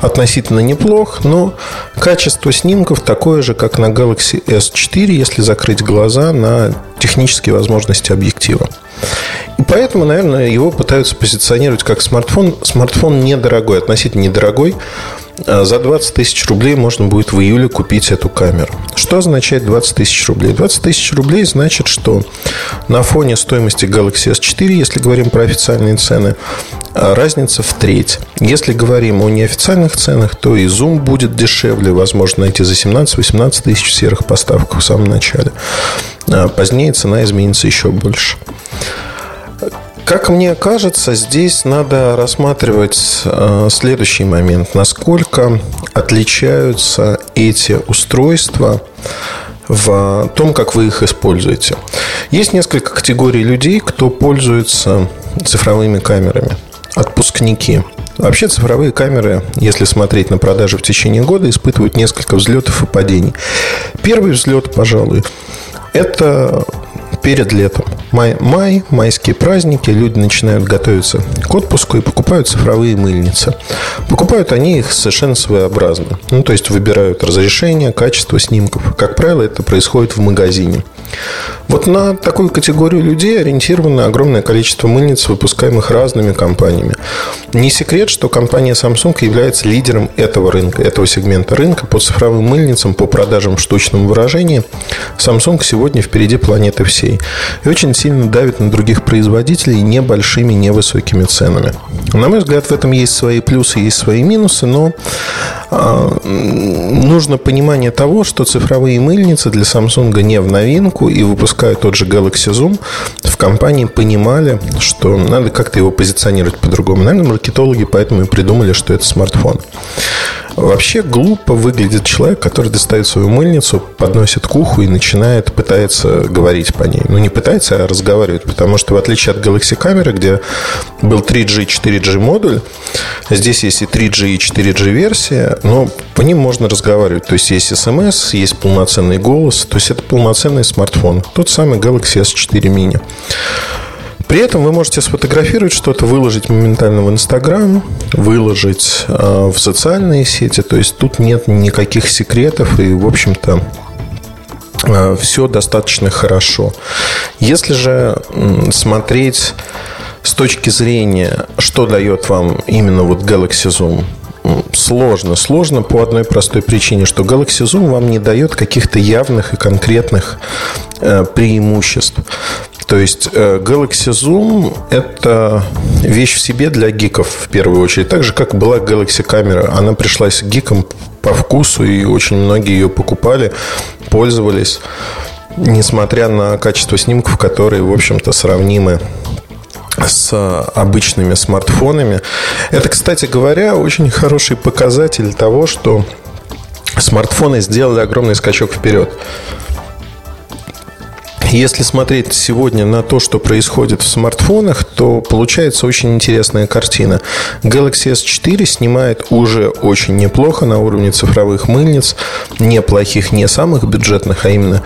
C: относительно неплох, но качество снимков такое же, как на Galaxy S4, если закрыть глаза на технические возможности объектива. И поэтому, наверное, его пытаются позиционировать как смартфон. Смартфон недорогой, относительно недорогой. А за 20 тысяч рублей можно будет в июле купить эту камеру. Что означает 20 тысяч рублей? 20 тысяч рублей значит, что на фоне стоимости Galaxy S4, если говорим про официальные цены, а разница в треть. Если говорим о неофициальных ценах, то и Zoom будет дешевле, возможно, найти за 17-18 тысяч в серых поставках в самом начале. А позднее цена изменится еще больше. Как мне кажется, здесь надо рассматривать э, следующий момент. Насколько отличаются эти устройства в том, как вы их используете. Есть несколько категорий людей, кто пользуется цифровыми камерами. Отпускники. Вообще цифровые камеры, если смотреть на продажи в течение года, испытывают несколько взлетов и падений. Первый взлет, пожалуй, это перед летом. Май, май, майские праздники, люди начинают готовиться к отпуску и покупают цифровые мыльницы. Покупают они их совершенно своеобразно. Ну, то есть выбирают разрешение, качество снимков. Как правило, это происходит в магазине. Вот на такую категорию людей ориентировано огромное количество мыльниц, выпускаемых разными компаниями. Не секрет, что компания Samsung является лидером этого рынка, этого сегмента рынка по цифровым мыльницам, по продажам в штучном выражении. Samsung сегодня впереди планеты всей. И очень сильно давит на других производителей небольшими, невысокими ценами. На мой взгляд, в этом есть свои плюсы, есть свои минусы, но нужно понимание того, что цифровые мыльницы для Samsung не в новинку, и выпуская тот же Galaxy Zoom, в компании понимали, что надо как-то его позиционировать по-другому. Наверное, маркетологи поэтому и придумали, что это смартфон. Вообще глупо выглядит человек, который достает свою мыльницу, подносит к уху и начинает, пытается говорить по ней. Ну, не пытается, а разговаривает, потому что в отличие от Galaxy камеры, где был 3G, 4G модуль, здесь есть и 3G, и 4G версия, но по ним можно разговаривать. То есть есть SMS, есть полноценный голос, то есть это полноценный смартфон. Тот самый Galaxy S4 mini. При этом вы можете сфотографировать что-то, выложить моментально в Инстаграм, выложить э, в социальные сети. То есть тут нет никаких секретов и, в общем-то, э, все достаточно хорошо. Если же смотреть с точки зрения, что дает вам именно вот Galaxy Zoom, сложно. Сложно по одной простой причине, что Galaxy Zoom вам не дает каких-то явных и конкретных э, преимуществ. То есть э, Galaxy Zoom – это вещь в себе для гиков в первую очередь. Так же, как была Galaxy камера. Она пришлась гикам по вкусу, и очень многие ее покупали, пользовались, несмотря на качество снимков, которые, в общем-то, сравнимы с обычными смартфонами. Это, кстати говоря, очень хороший показатель того, что смартфоны сделали огромный скачок вперед. Если смотреть сегодня на то, что происходит в смартфонах, то получается очень интересная картина. Galaxy S4 снимает уже очень неплохо на уровне цифровых мыльниц. Неплохих, не самых бюджетных, а именно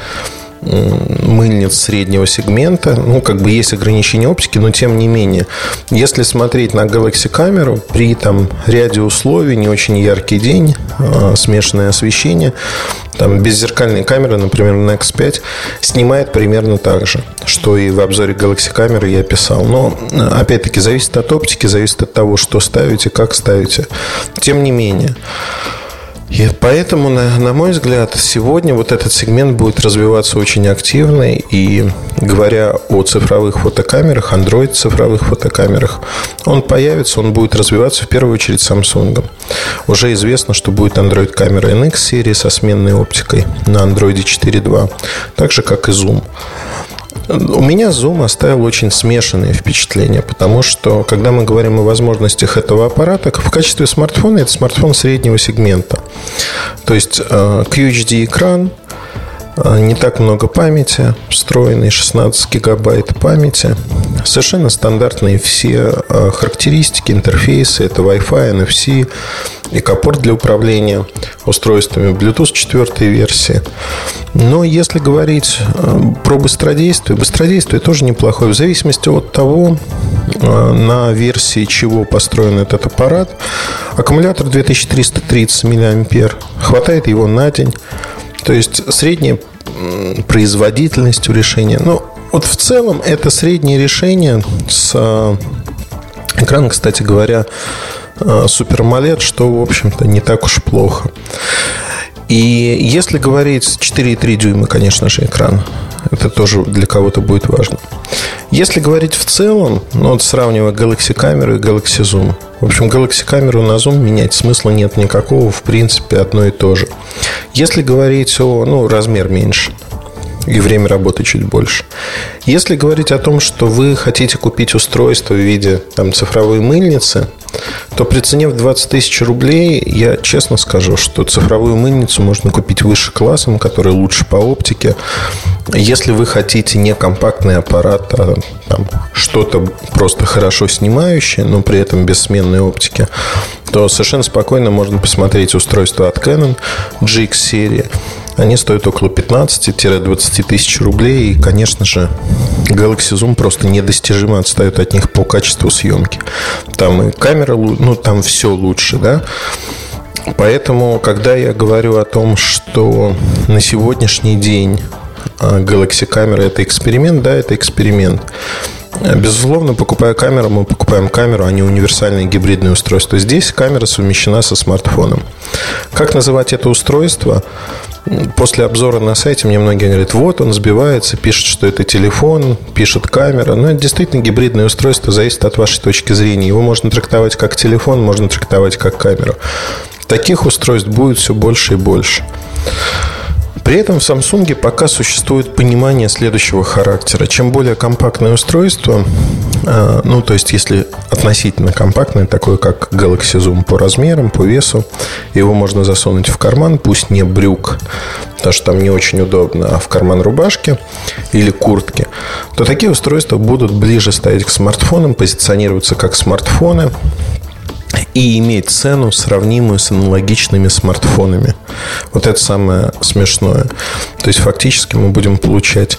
C: мыльниц среднего сегмента. Ну, как бы есть ограничения оптики, но тем не менее. Если смотреть на Galaxy камеру, при там ряде условий, не очень яркий день, а, смешанное освещение, там беззеркальные камеры, например, на X5, снимает примерно так же, что и в обзоре Galaxy камеры я писал. Но, опять-таки, зависит от оптики, зависит от того, что ставите, как ставите. Тем не менее, и поэтому, на, на мой взгляд, сегодня вот этот сегмент будет развиваться очень активно. И говоря о цифровых фотокамерах, Android цифровых фотокамерах, он появится, он будет развиваться в первую очередь Samsung. Уже известно, что будет Android камера NX серии со сменной оптикой на Android 4.2, так же как и Zoom. У меня Zoom оставил очень смешанные впечатления, потому что, когда мы говорим о возможностях этого аппарата, в качестве смартфона это смартфон среднего сегмента. То есть э, QHD-экран, не так много памяти, встроенный 16 гигабайт памяти. Совершенно стандартные все э, характеристики, интерфейсы. Это Wi-Fi, NFC, экопорт для управления устройствами, Bluetooth 4 версии. Но если говорить э, про быстродействие, быстродействие тоже неплохое. В зависимости от того, на версии чего построен этот аппарат. Аккумулятор 2330 мА. Хватает его на день. То есть средняя производительность у решения. Но вот в целом это среднее решение с э, экраном, кстати говоря, Super AMOLED, что, в общем-то, не так уж плохо. И если говорить 4,3 дюйма, конечно же, экран, это тоже для кого-то будет важно. Если говорить в целом, ну вот сравнивая Galaxy камеру и Galaxy Zoom. В общем, Galaxy камеру на Zoom менять смысла нет никакого, в принципе, одно и то же. Если говорить о, ну, размер меньше – и время работы чуть больше. Если говорить о том, что вы хотите купить устройство в виде там, цифровой мыльницы, то при цене в 20 тысяч рублей я честно скажу, что цифровую мыльницу можно купить выше классом, который лучше по оптике. Если вы хотите не компактный аппарат, а там, что-то просто хорошо снимающее, но при этом без сменной оптики, то совершенно спокойно можно посмотреть устройство от Canon GX серии они стоят около 15-20 тысяч рублей. И, конечно же, Galaxy Zoom просто недостижимо отстает от них по качеству съемки. Там и камера, ну, там все лучше, да. Поэтому, когда я говорю о том, что на сегодняшний день а, Galaxy камера это эксперимент, да, это эксперимент. Безусловно, покупая камеру, мы покупаем камеру, а не универсальное гибридное устройство. Здесь камера совмещена со смартфоном. Как называть это устройство? После обзора на сайте мне многие говорят, вот он сбивается, пишет, что это телефон, пишет камера. Но это действительно гибридное устройство, зависит от вашей точки зрения. Его можно трактовать как телефон, можно трактовать как камеру. Таких устройств будет все больше и больше. При этом в Samsung пока существует понимание следующего характера. Чем более компактное устройство, а, ну, то есть, если относительно компактное, такое как Galaxy Zoom по размерам, по весу, его можно засунуть в карман, пусть не брюк, потому что там не очень удобно, а в карман рубашки или куртки, то такие устройства будут ближе стоять к смартфонам, позиционироваться как смартфоны, и иметь цену, сравнимую с аналогичными смартфонами. Вот это самое смешное. То есть фактически мы будем получать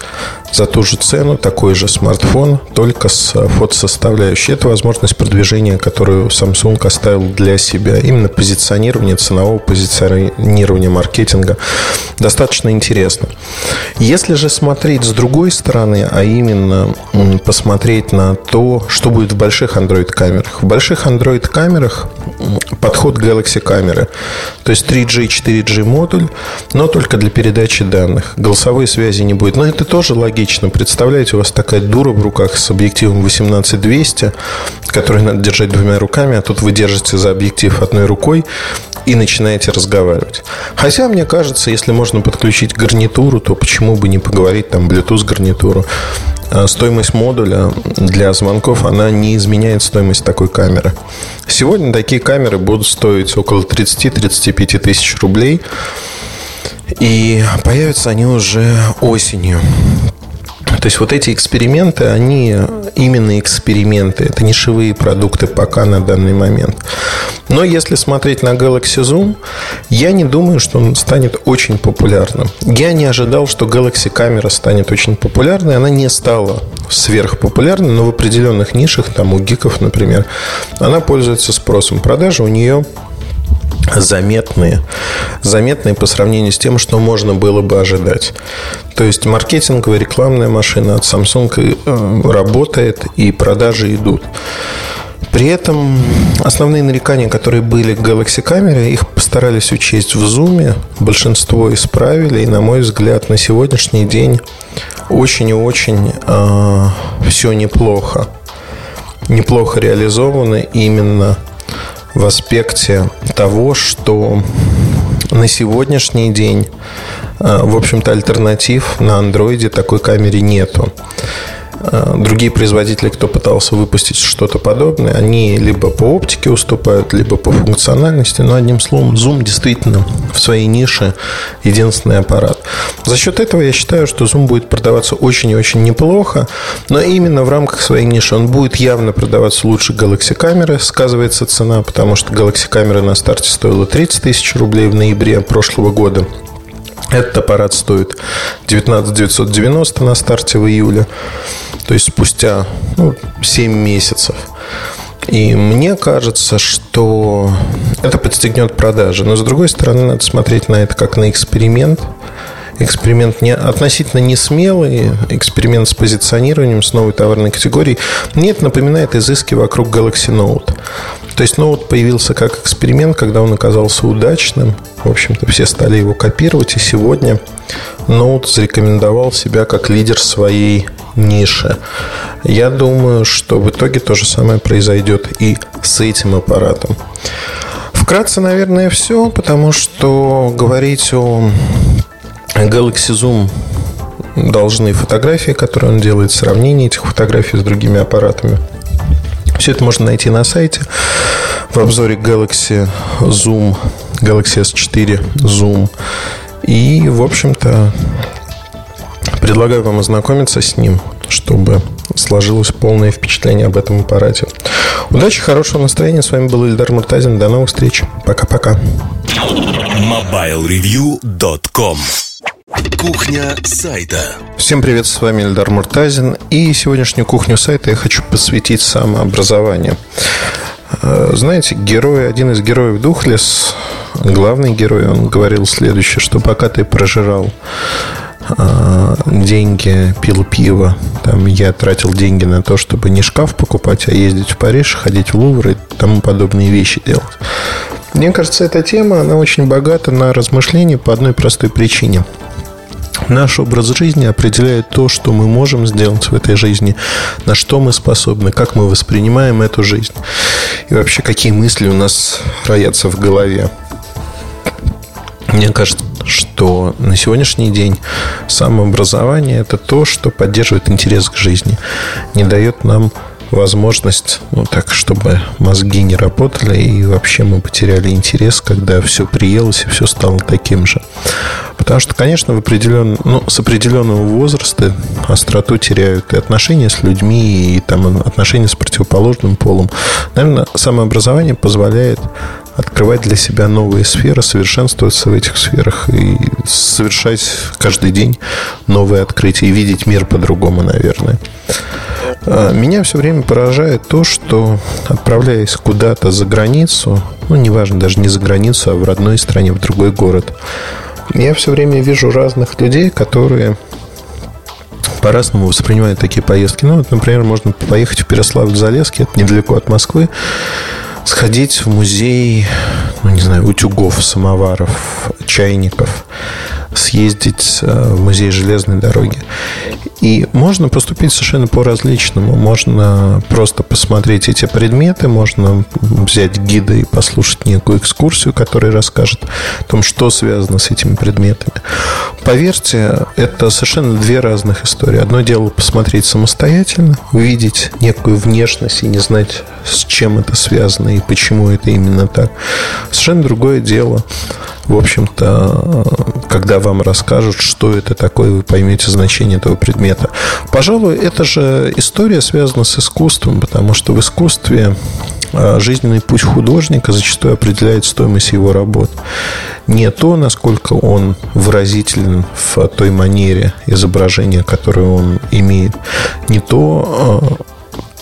C: за ту же цену такой же смартфон, только с фотосоставляющей. Это возможность продвижения, которую Samsung оставил для себя. Именно позиционирование, ценового позиционирования маркетинга. Достаточно интересно. Если же смотреть с другой стороны, а именно посмотреть на то, что будет в больших Android-камерах. В больших Android-камерах подход Galaxy камеры. То есть 3G, 4G модуль, но только для передачи данных. Голосовой связи не будет. Но это тоже логично. Представляете, у вас такая дура в руках с объективом 18200, который надо держать двумя руками, а тут вы держите за объектив одной рукой и начинаете разговаривать. Хотя, мне кажется, если можно подключить гарнитуру, то почему бы не поговорить там Bluetooth гарнитуру. А стоимость модуля для звонков, она не изменяет стоимость такой камеры. Сегодня такие камеры будут стоить около 30-35 тысяч рублей. И появятся они уже осенью. То есть вот эти эксперименты, они именно эксперименты. Это нишевые продукты пока на данный момент. Но если смотреть на Galaxy Zoom, я не думаю, что он станет очень популярным. Я не ожидал, что Galaxy камера станет очень популярной. Она не стала сверхпопулярной, но в определенных нишах, там у гиков, например, она пользуется спросом. Продажи у нее заметные. Заметные по сравнению с тем, что можно было бы ожидать. То есть маркетинговая рекламная машина от Samsung э, работает и продажи идут. При этом основные нарекания, которые были к Galaxy камере, их постарались учесть в зуме. Большинство исправили. И, на мой взгляд, на сегодняшний день очень и очень э, все неплохо. Неплохо реализовано именно в аспекте того, что на сегодняшний день, э, в общем-то, альтернатив на андроиде такой камере нету. Э, другие производители, кто пытался выпустить что-то подобное, они либо по оптике уступают, либо по функциональности. Но одним словом, Zoom действительно в своей нише единственный аппарат. За счет этого я считаю, что Zoom будет продаваться очень и очень неплохо, но именно в рамках своей ниши он будет явно продаваться лучше Galaxy камеры, сказывается цена, потому что Galaxy камера на старте стоила 30 тысяч рублей в ноябре прошлого года. Этот аппарат стоит 19 990 на старте в июле. То есть спустя ну, 7 месяцев. И мне кажется, что это подстегнет продажи. Но с другой стороны, надо смотреть на это как на эксперимент. Эксперимент не, относительно не смелый, эксперимент с позиционированием, с новой товарной категорией. Мне это напоминает изыски вокруг Galaxy Note. То есть Note появился как эксперимент, когда он оказался удачным. В общем-то, все стали его копировать. И сегодня Note зарекомендовал себя как лидер своей ниши. Я думаю, что в итоге то же самое произойдет и с этим аппаратом. Вкратце, наверное, все, потому что говорить о Galaxy Zoom должны фотографии, которые он делает, сравнение этих фотографий с другими аппаратами. Все это можно найти на сайте в обзоре Galaxy Zoom, Galaxy S4 Zoom. И, в общем-то, предлагаю вам ознакомиться с ним, чтобы сложилось полное впечатление об этом аппарате. Удачи, хорошего настроения. С вами был Ильдар Муртазин. До новых встреч. Пока-пока.
A: MobileReview.com Кухня сайта.
C: Всем привет, с вами Эльдар Муртазин. И сегодняшнюю кухню сайта я хочу посвятить самообразованию. Э, знаете, герой, один из героев Духлес, главный герой, он говорил следующее, что пока ты прожирал э, деньги, пил пиво. Там я тратил деньги на то, чтобы не шкаф покупать, а ездить в Париж, ходить в Лувр и тому подобные вещи делать. Мне кажется, эта тема, она очень богата на размышления по одной простой причине – Наш образ жизни определяет то, что мы можем сделать в этой жизни, на что мы способны, как мы воспринимаем эту жизнь и вообще какие мысли у нас роятся в голове. Мне кажется, что на сегодняшний день самообразование – это то, что поддерживает интерес к жизни, не дает нам возможность, ну так, чтобы мозги не работали и вообще мы потеряли интерес, когда все приелось и все стало таким же. Потому что, конечно, в определен... ну, с определенного возраста остроту теряют и отношения с людьми, и там отношения с противоположным полом. Наверное, самообразование позволяет открывать для себя новые сферы, совершенствоваться в этих сферах и совершать каждый день новые открытия и видеть мир по-другому, наверное. А, меня все время поражает то, что отправляясь куда-то за границу, ну, неважно, даже не за границу, а в родной стране, в другой город, я все время вижу разных людей, которые по-разному воспринимают такие поездки. Ну, вот, например, можно поехать в Переславль-Залесский, это недалеко от Москвы, сходить в музей, ну, не знаю, утюгов, самоваров, чайников, съездить э, в музей железной дороги. И можно поступить совершенно по-различному. Можно просто посмотреть эти предметы, можно взять гида и послушать некую экскурсию, которая расскажет о том, что связано с этими предметами. Поверьте, это совершенно две разных истории. Одно дело посмотреть самостоятельно, увидеть некую внешность и не знать, с чем это связано и почему это именно так. Совершенно другое дело в общем-то, когда вам расскажут, что это такое, вы поймете значение этого предмета. Пожалуй, эта же история связана с искусством, потому что в искусстве а, жизненный путь художника зачастую определяет стоимость его работ. Не то, насколько он выразителен в той манере изображения, которую он имеет, не то, а,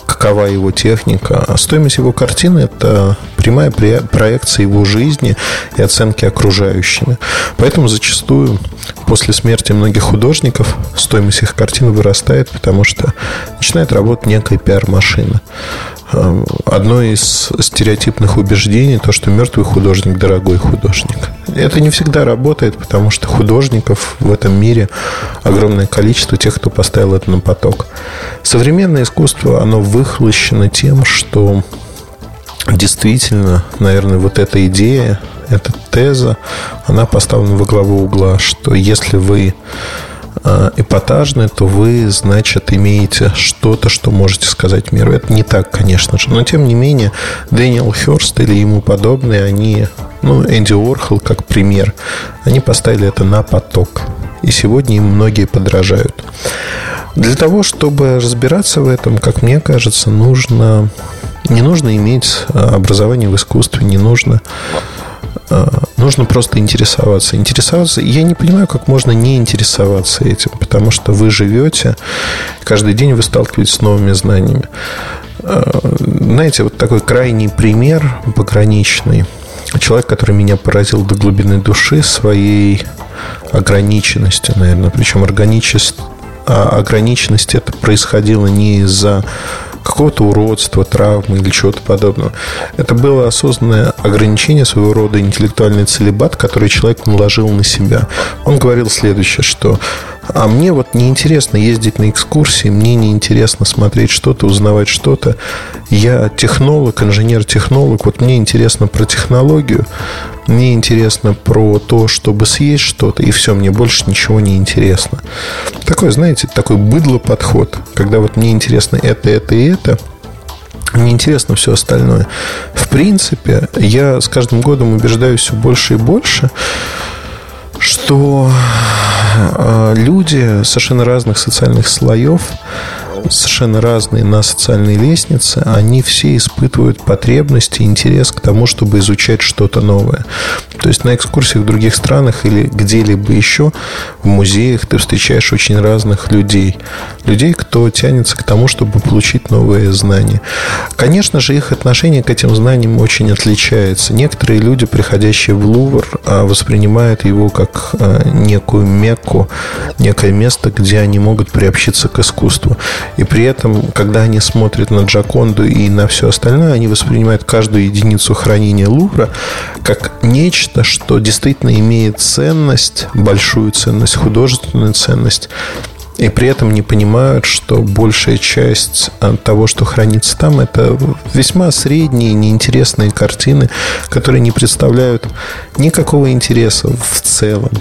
C: какова его техника. А стоимость его картины – это прямая проекция его жизни и оценки окружающими. Поэтому зачастую после смерти многих художников стоимость их картин вырастает, потому что начинает работать некая пиар-машина. Эм, одно из стереотипных убеждений то, что мертвый художник – дорогой художник. Это не всегда работает, потому что художников в этом мире огромное количество, тех, кто поставил это на поток. Современное искусство, оно выхлощено тем, что действительно, наверное, вот эта идея, эта теза, она поставлена во главу угла, что если вы эпатажны, то вы, значит, имеете что-то, что можете сказать миру. Это не так, конечно же. Но, тем не менее, Дэниел Хёрст или ему подобные, они, ну, Энди Уорхол как пример, они поставили это на поток. И сегодня им многие подражают. Для того, чтобы разбираться в этом, как мне кажется, нужно не нужно иметь а, образование в искусстве, не нужно нужно просто интересоваться. Интересоваться. Я не понимаю, как можно не интересоваться этим, потому что вы живете, каждый день вы сталкиваетесь с новыми знаниями. А, знаете, вот такой крайний пример пограничный. Человек, который меня поразил до глубины души своей ограниченностью, наверное. Причем ограниченность, ограниченность это происходило не из-за какого-то уродства, травмы или чего-то подобного. Это было осознанное ограничение своего рода интеллектуальный целебат, который человек наложил на себя. Он говорил следующее, что а мне вот неинтересно ездить на экскурсии, мне неинтересно смотреть что-то, узнавать что-то. Я технолог, инженер-технолог, вот мне интересно про технологию, мне интересно про то, чтобы съесть что-то, и все, мне больше ничего не интересно. Такой, знаете, такой быдло подход, когда вот мне интересно это, это и это, мне интересно все остальное. В принципе, я с каждым годом убеждаюсь все больше и больше, что э, люди совершенно разных социальных слоев совершенно разные на социальной лестнице, они все испытывают потребность и интерес к тому, чтобы изучать что-то новое. То есть на экскурсиях в других странах или где-либо еще в музеях ты встречаешь очень разных людей. Людей, кто тянется к тому, чтобы получить новые знания. Конечно же, их отношение к этим знаниям очень отличается. Некоторые люди, приходящие в Лувр, а, воспринимают его как а, некую мекку, некое место, где они могут приобщиться к искусству. И при этом, когда они смотрят на Джаконду и на все остальное, они воспринимают каждую единицу хранения Лувра как нечто, что действительно имеет ценность, большую ценность, художественную ценность, и при этом не понимают, что большая часть того, что хранится там, это весьма средние, неинтересные картины, которые не представляют никакого интереса в целом.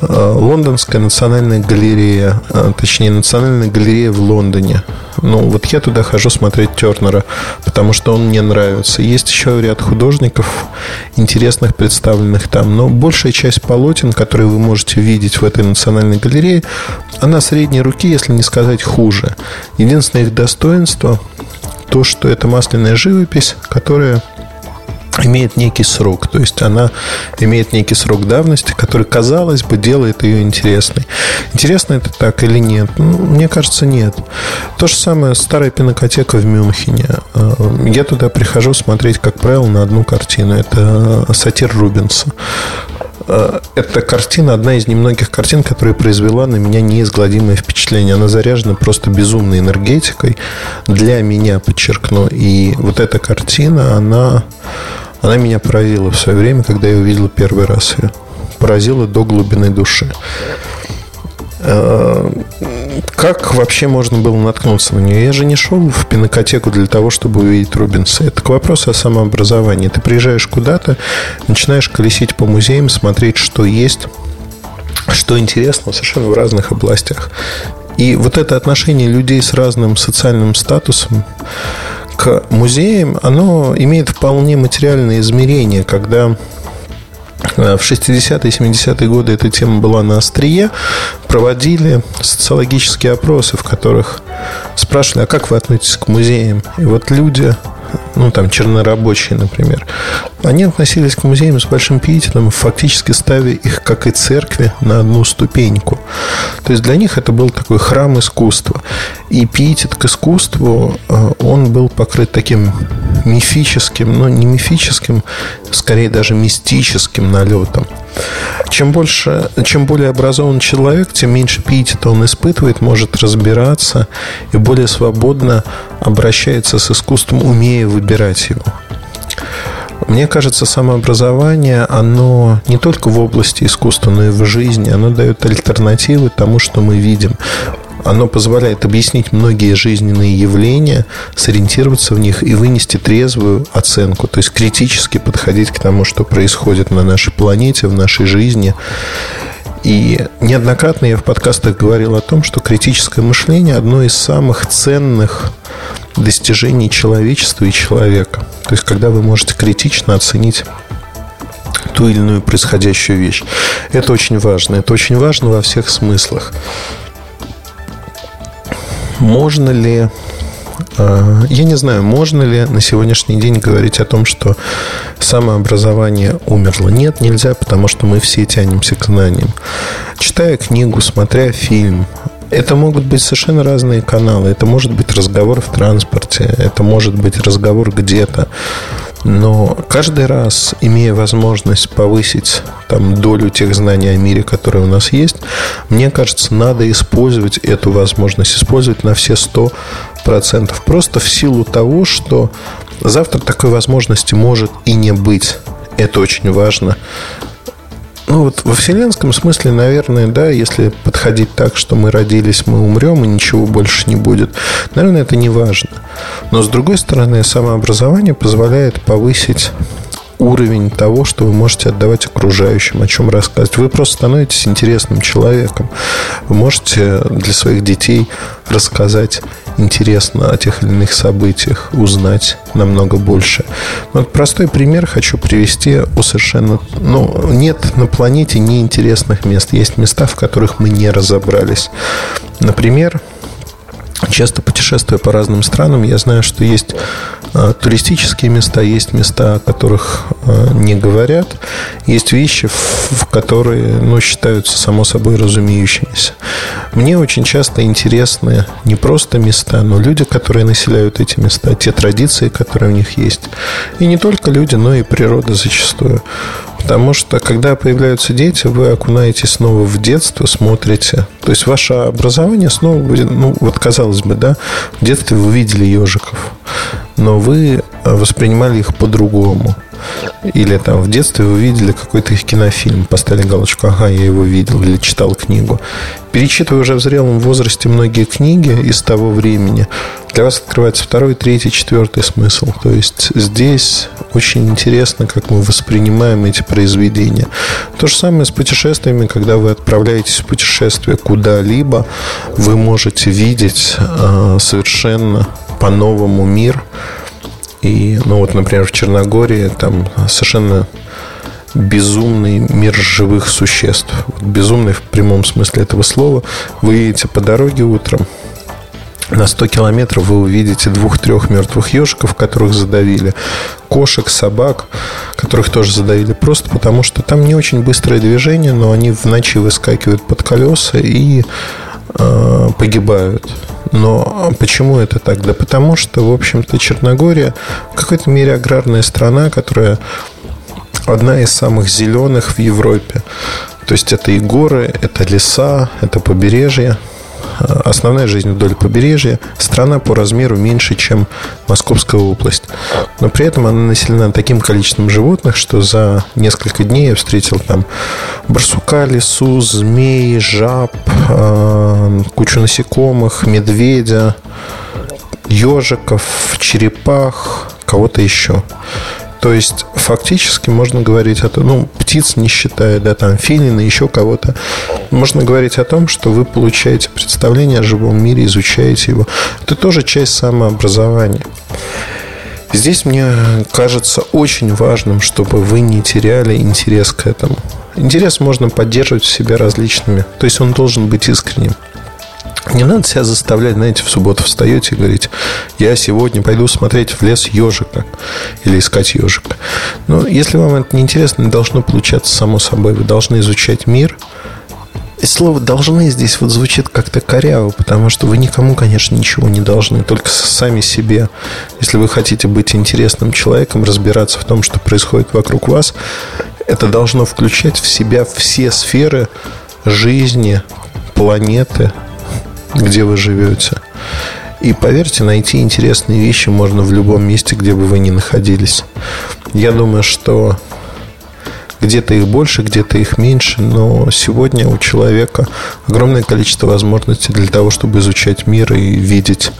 C: А, Лондонская национальная галерея, а, точнее, национальная галерея в Лондоне, Ну, вот я туда хожу смотреть Тернера, потому что он мне нравится. Есть еще ряд художников интересных, представленных там. Но большая часть полотен, которые вы можете видеть в этой национальной галерее, она средней руки, если не сказать хуже. Единственное их достоинство то, что это масляная живопись, которая имеет некий срок, то есть она имеет некий срок давности, который, казалось бы, делает ее интересной. Интересно это так или нет? Ну, мне кажется, нет. То же самое старая пинокотека в Мюнхене. Э, я туда прихожу смотреть, как правило, на одну картину. Это сатир Рубинса. Э, эта картина одна из немногих картин, которая произвела на меня неизгладимое впечатление. Она заряжена просто безумной энергетикой. Для меня, подчеркну. И вот эта картина, она она меня поразила в свое время, когда я увидел первый раз ее. Поразила до глубины души. Э, как вообще можно было наткнуться на нее? Я же не шел в пинокотеку для того, чтобы увидеть Рубинса. Это к вопросу о самообразовании. Ты приезжаешь куда-то, начинаешь колесить по музеям, смотреть, что есть, что интересно совершенно в разных областях. И вот это отношение людей с разным социальным статусом, к музеям, оно имеет вполне материальное измерение, когда в 60-е и 70-е годы эта тема была на острие, проводили социологические опросы, в которых спрашивали, а как вы относитесь к музеям? И вот люди ну, там, чернорабочие, например, они относились к музеям с большим пиететом, фактически ставя их, как и церкви, на одну ступеньку. То есть для них это был такой храм искусства. И пиетет к искусству, э, он был покрыт таким мифическим, но не мифическим, скорее даже мистическим налетом. Чем больше, чем более образован человек, тем меньше пиетета он испытывает, может разбираться и более свободно обращается с искусством, умея выбирать его. Мне кажется, самообразование, оно не только в области искусства, но и в жизни, оно дает альтернативы тому, что мы видим. Оно позволяет объяснить многие жизненные явления, сориентироваться в них и вынести трезвую оценку, то есть критически подходить к тому, что происходит на нашей планете, в нашей жизни. И неоднократно я в подкастах говорил о том, что критическое мышление одно из самых ценных достижений человечества и человека. То есть, когда вы можете критично оценить ту или иную происходящую вещь. Это очень важно. Это очень важно во всех смыслах. Можно ли а, я не знаю, можно ли на сегодняшний день говорить о том, что самообразование умерло. Нет, нельзя, потому что мы все тянемся к знаниям. Читая книгу, смотря фильм, это могут быть совершенно разные каналы. Это может быть разговор в транспорте, это может быть разговор где-то. Но каждый раз, имея возможность повысить там, долю тех знаний о мире, которые у нас есть, мне кажется, надо использовать эту возможность, использовать на все сто процентов. Просто в силу того, что завтра такой возможности может и не быть. Это очень важно. Ну вот во вселенском смысле, наверное, да, если подходить так, что мы родились, мы умрем и ничего больше не будет, наверное, это не важно. Но с другой стороны, самообразование позволяет повысить уровень того, что вы можете отдавать окружающим, о чем рассказывать. Вы просто становитесь интересным человеком. Вы можете для своих детей рассказать интересно о тех или иных событиях, узнать намного больше. Вот простой пример хочу привести у совершенно... Ну, нет на планете неинтересных мест. Есть места, в которых мы не разобрались. Например, часто путешествуя по разным странам, я знаю, что есть а, туристические места, есть места, о которых а, не говорят, есть вещи, в которые ну, считаются само собой разумеющимися. Мне очень часто интересны не просто места, но люди, которые населяют эти места, те традиции, которые у них есть. И не только люди, но и природа зачастую. Потому что, когда появляются дети, вы окунаетесь снова в детство, смотрите. То есть, ваше образование снова будет, ну, вот казалось бы, да, в детстве вы видели ежиков, но вы воспринимали их по-другому. Или там в детстве вы видели какой-то кинофильм, поставили галочку, ага, я его видел или читал книгу. Перечитывая уже в зрелом возрасте многие книги из того времени, для вас открывается второй, третий, четвертый смысл. То есть здесь очень интересно, как мы воспринимаем эти произведения. То же самое с путешествиями, когда вы отправляетесь в путешествие куда-либо, вы можете видеть э, совершенно по-новому мир. И, ну вот, например, в Черногории там совершенно безумный мир живых существ. Безумный в прямом смысле этого слова. Вы едете по дороге утром, на 100 километров вы увидите двух-трех мертвых ежиков, которых задавили, кошек, собак, которых тоже задавили, просто потому что там не очень быстрое движение, но они в ночи выскакивают под колеса и э, погибают. Но почему это так? Да потому что, в общем-то, Черногория в какой-то мере аграрная страна, которая одна из самых зеленых в Европе. То есть это и горы, это леса, это побережье. Основная жизнь вдоль побережья. Страна по размеру меньше, чем Московская область. Но при этом она населена таким количеством животных, что за несколько дней я встретил там барсука, лису, змей, жаб, а, кучу насекомых, медведя, ежиков, черепах, кого-то еще. То есть, фактически можно говорить о том, ну, птиц не считая, да, там, филина, еще кого-то. Можно говорить о том, что вы получаете представление о живом мире, изучаете его. Это тоже часть самообразования. Здесь мне кажется очень важным, чтобы вы не теряли интерес к этому. Интерес можно поддерживать в себе различными. То есть он должен быть искренним. Не надо себя заставлять, знаете, в субботу встаете и говорите, я сегодня пойду смотреть в лес ежика или искать ежика. Но если вам это не интересно, не должно получаться само собой. Вы должны изучать мир. И слово «должны» здесь вот звучит как-то коряво, потому что вы никому, конечно, ничего не должны, только сами себе. Если вы хотите быть интересным человеком, разбираться в том, что происходит вокруг вас, это должно включать в себя все сферы жизни, планеты, где вы живете. И поверьте, найти интересные вещи можно в любом месте, где бы вы ни находились. Я думаю, что где-то их больше, где-то их меньше, но сегодня у человека огромное количество возможностей для того, чтобы изучать мир и видеть,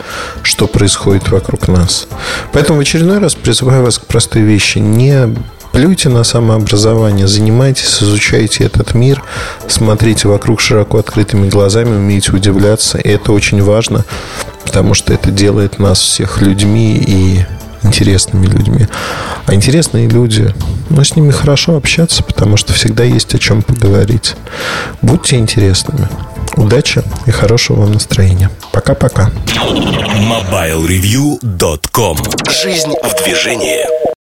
C: что происходит вокруг нас. Поэтому в очередной раз призываю вас к простой вещи. Не Плюйте на самообразование, занимайтесь, изучайте этот мир, смотрите вокруг широко открытыми глазами, умейте удивляться. И это очень важно, потому что это делает нас всех людьми и интересными людьми. А интересные люди, ну, с ними хорошо общаться, потому что всегда есть о чем поговорить. Будьте интересными. Удачи и хорошего вам настроения. Пока-пока.
A: MobileReview.com Жизнь в движении.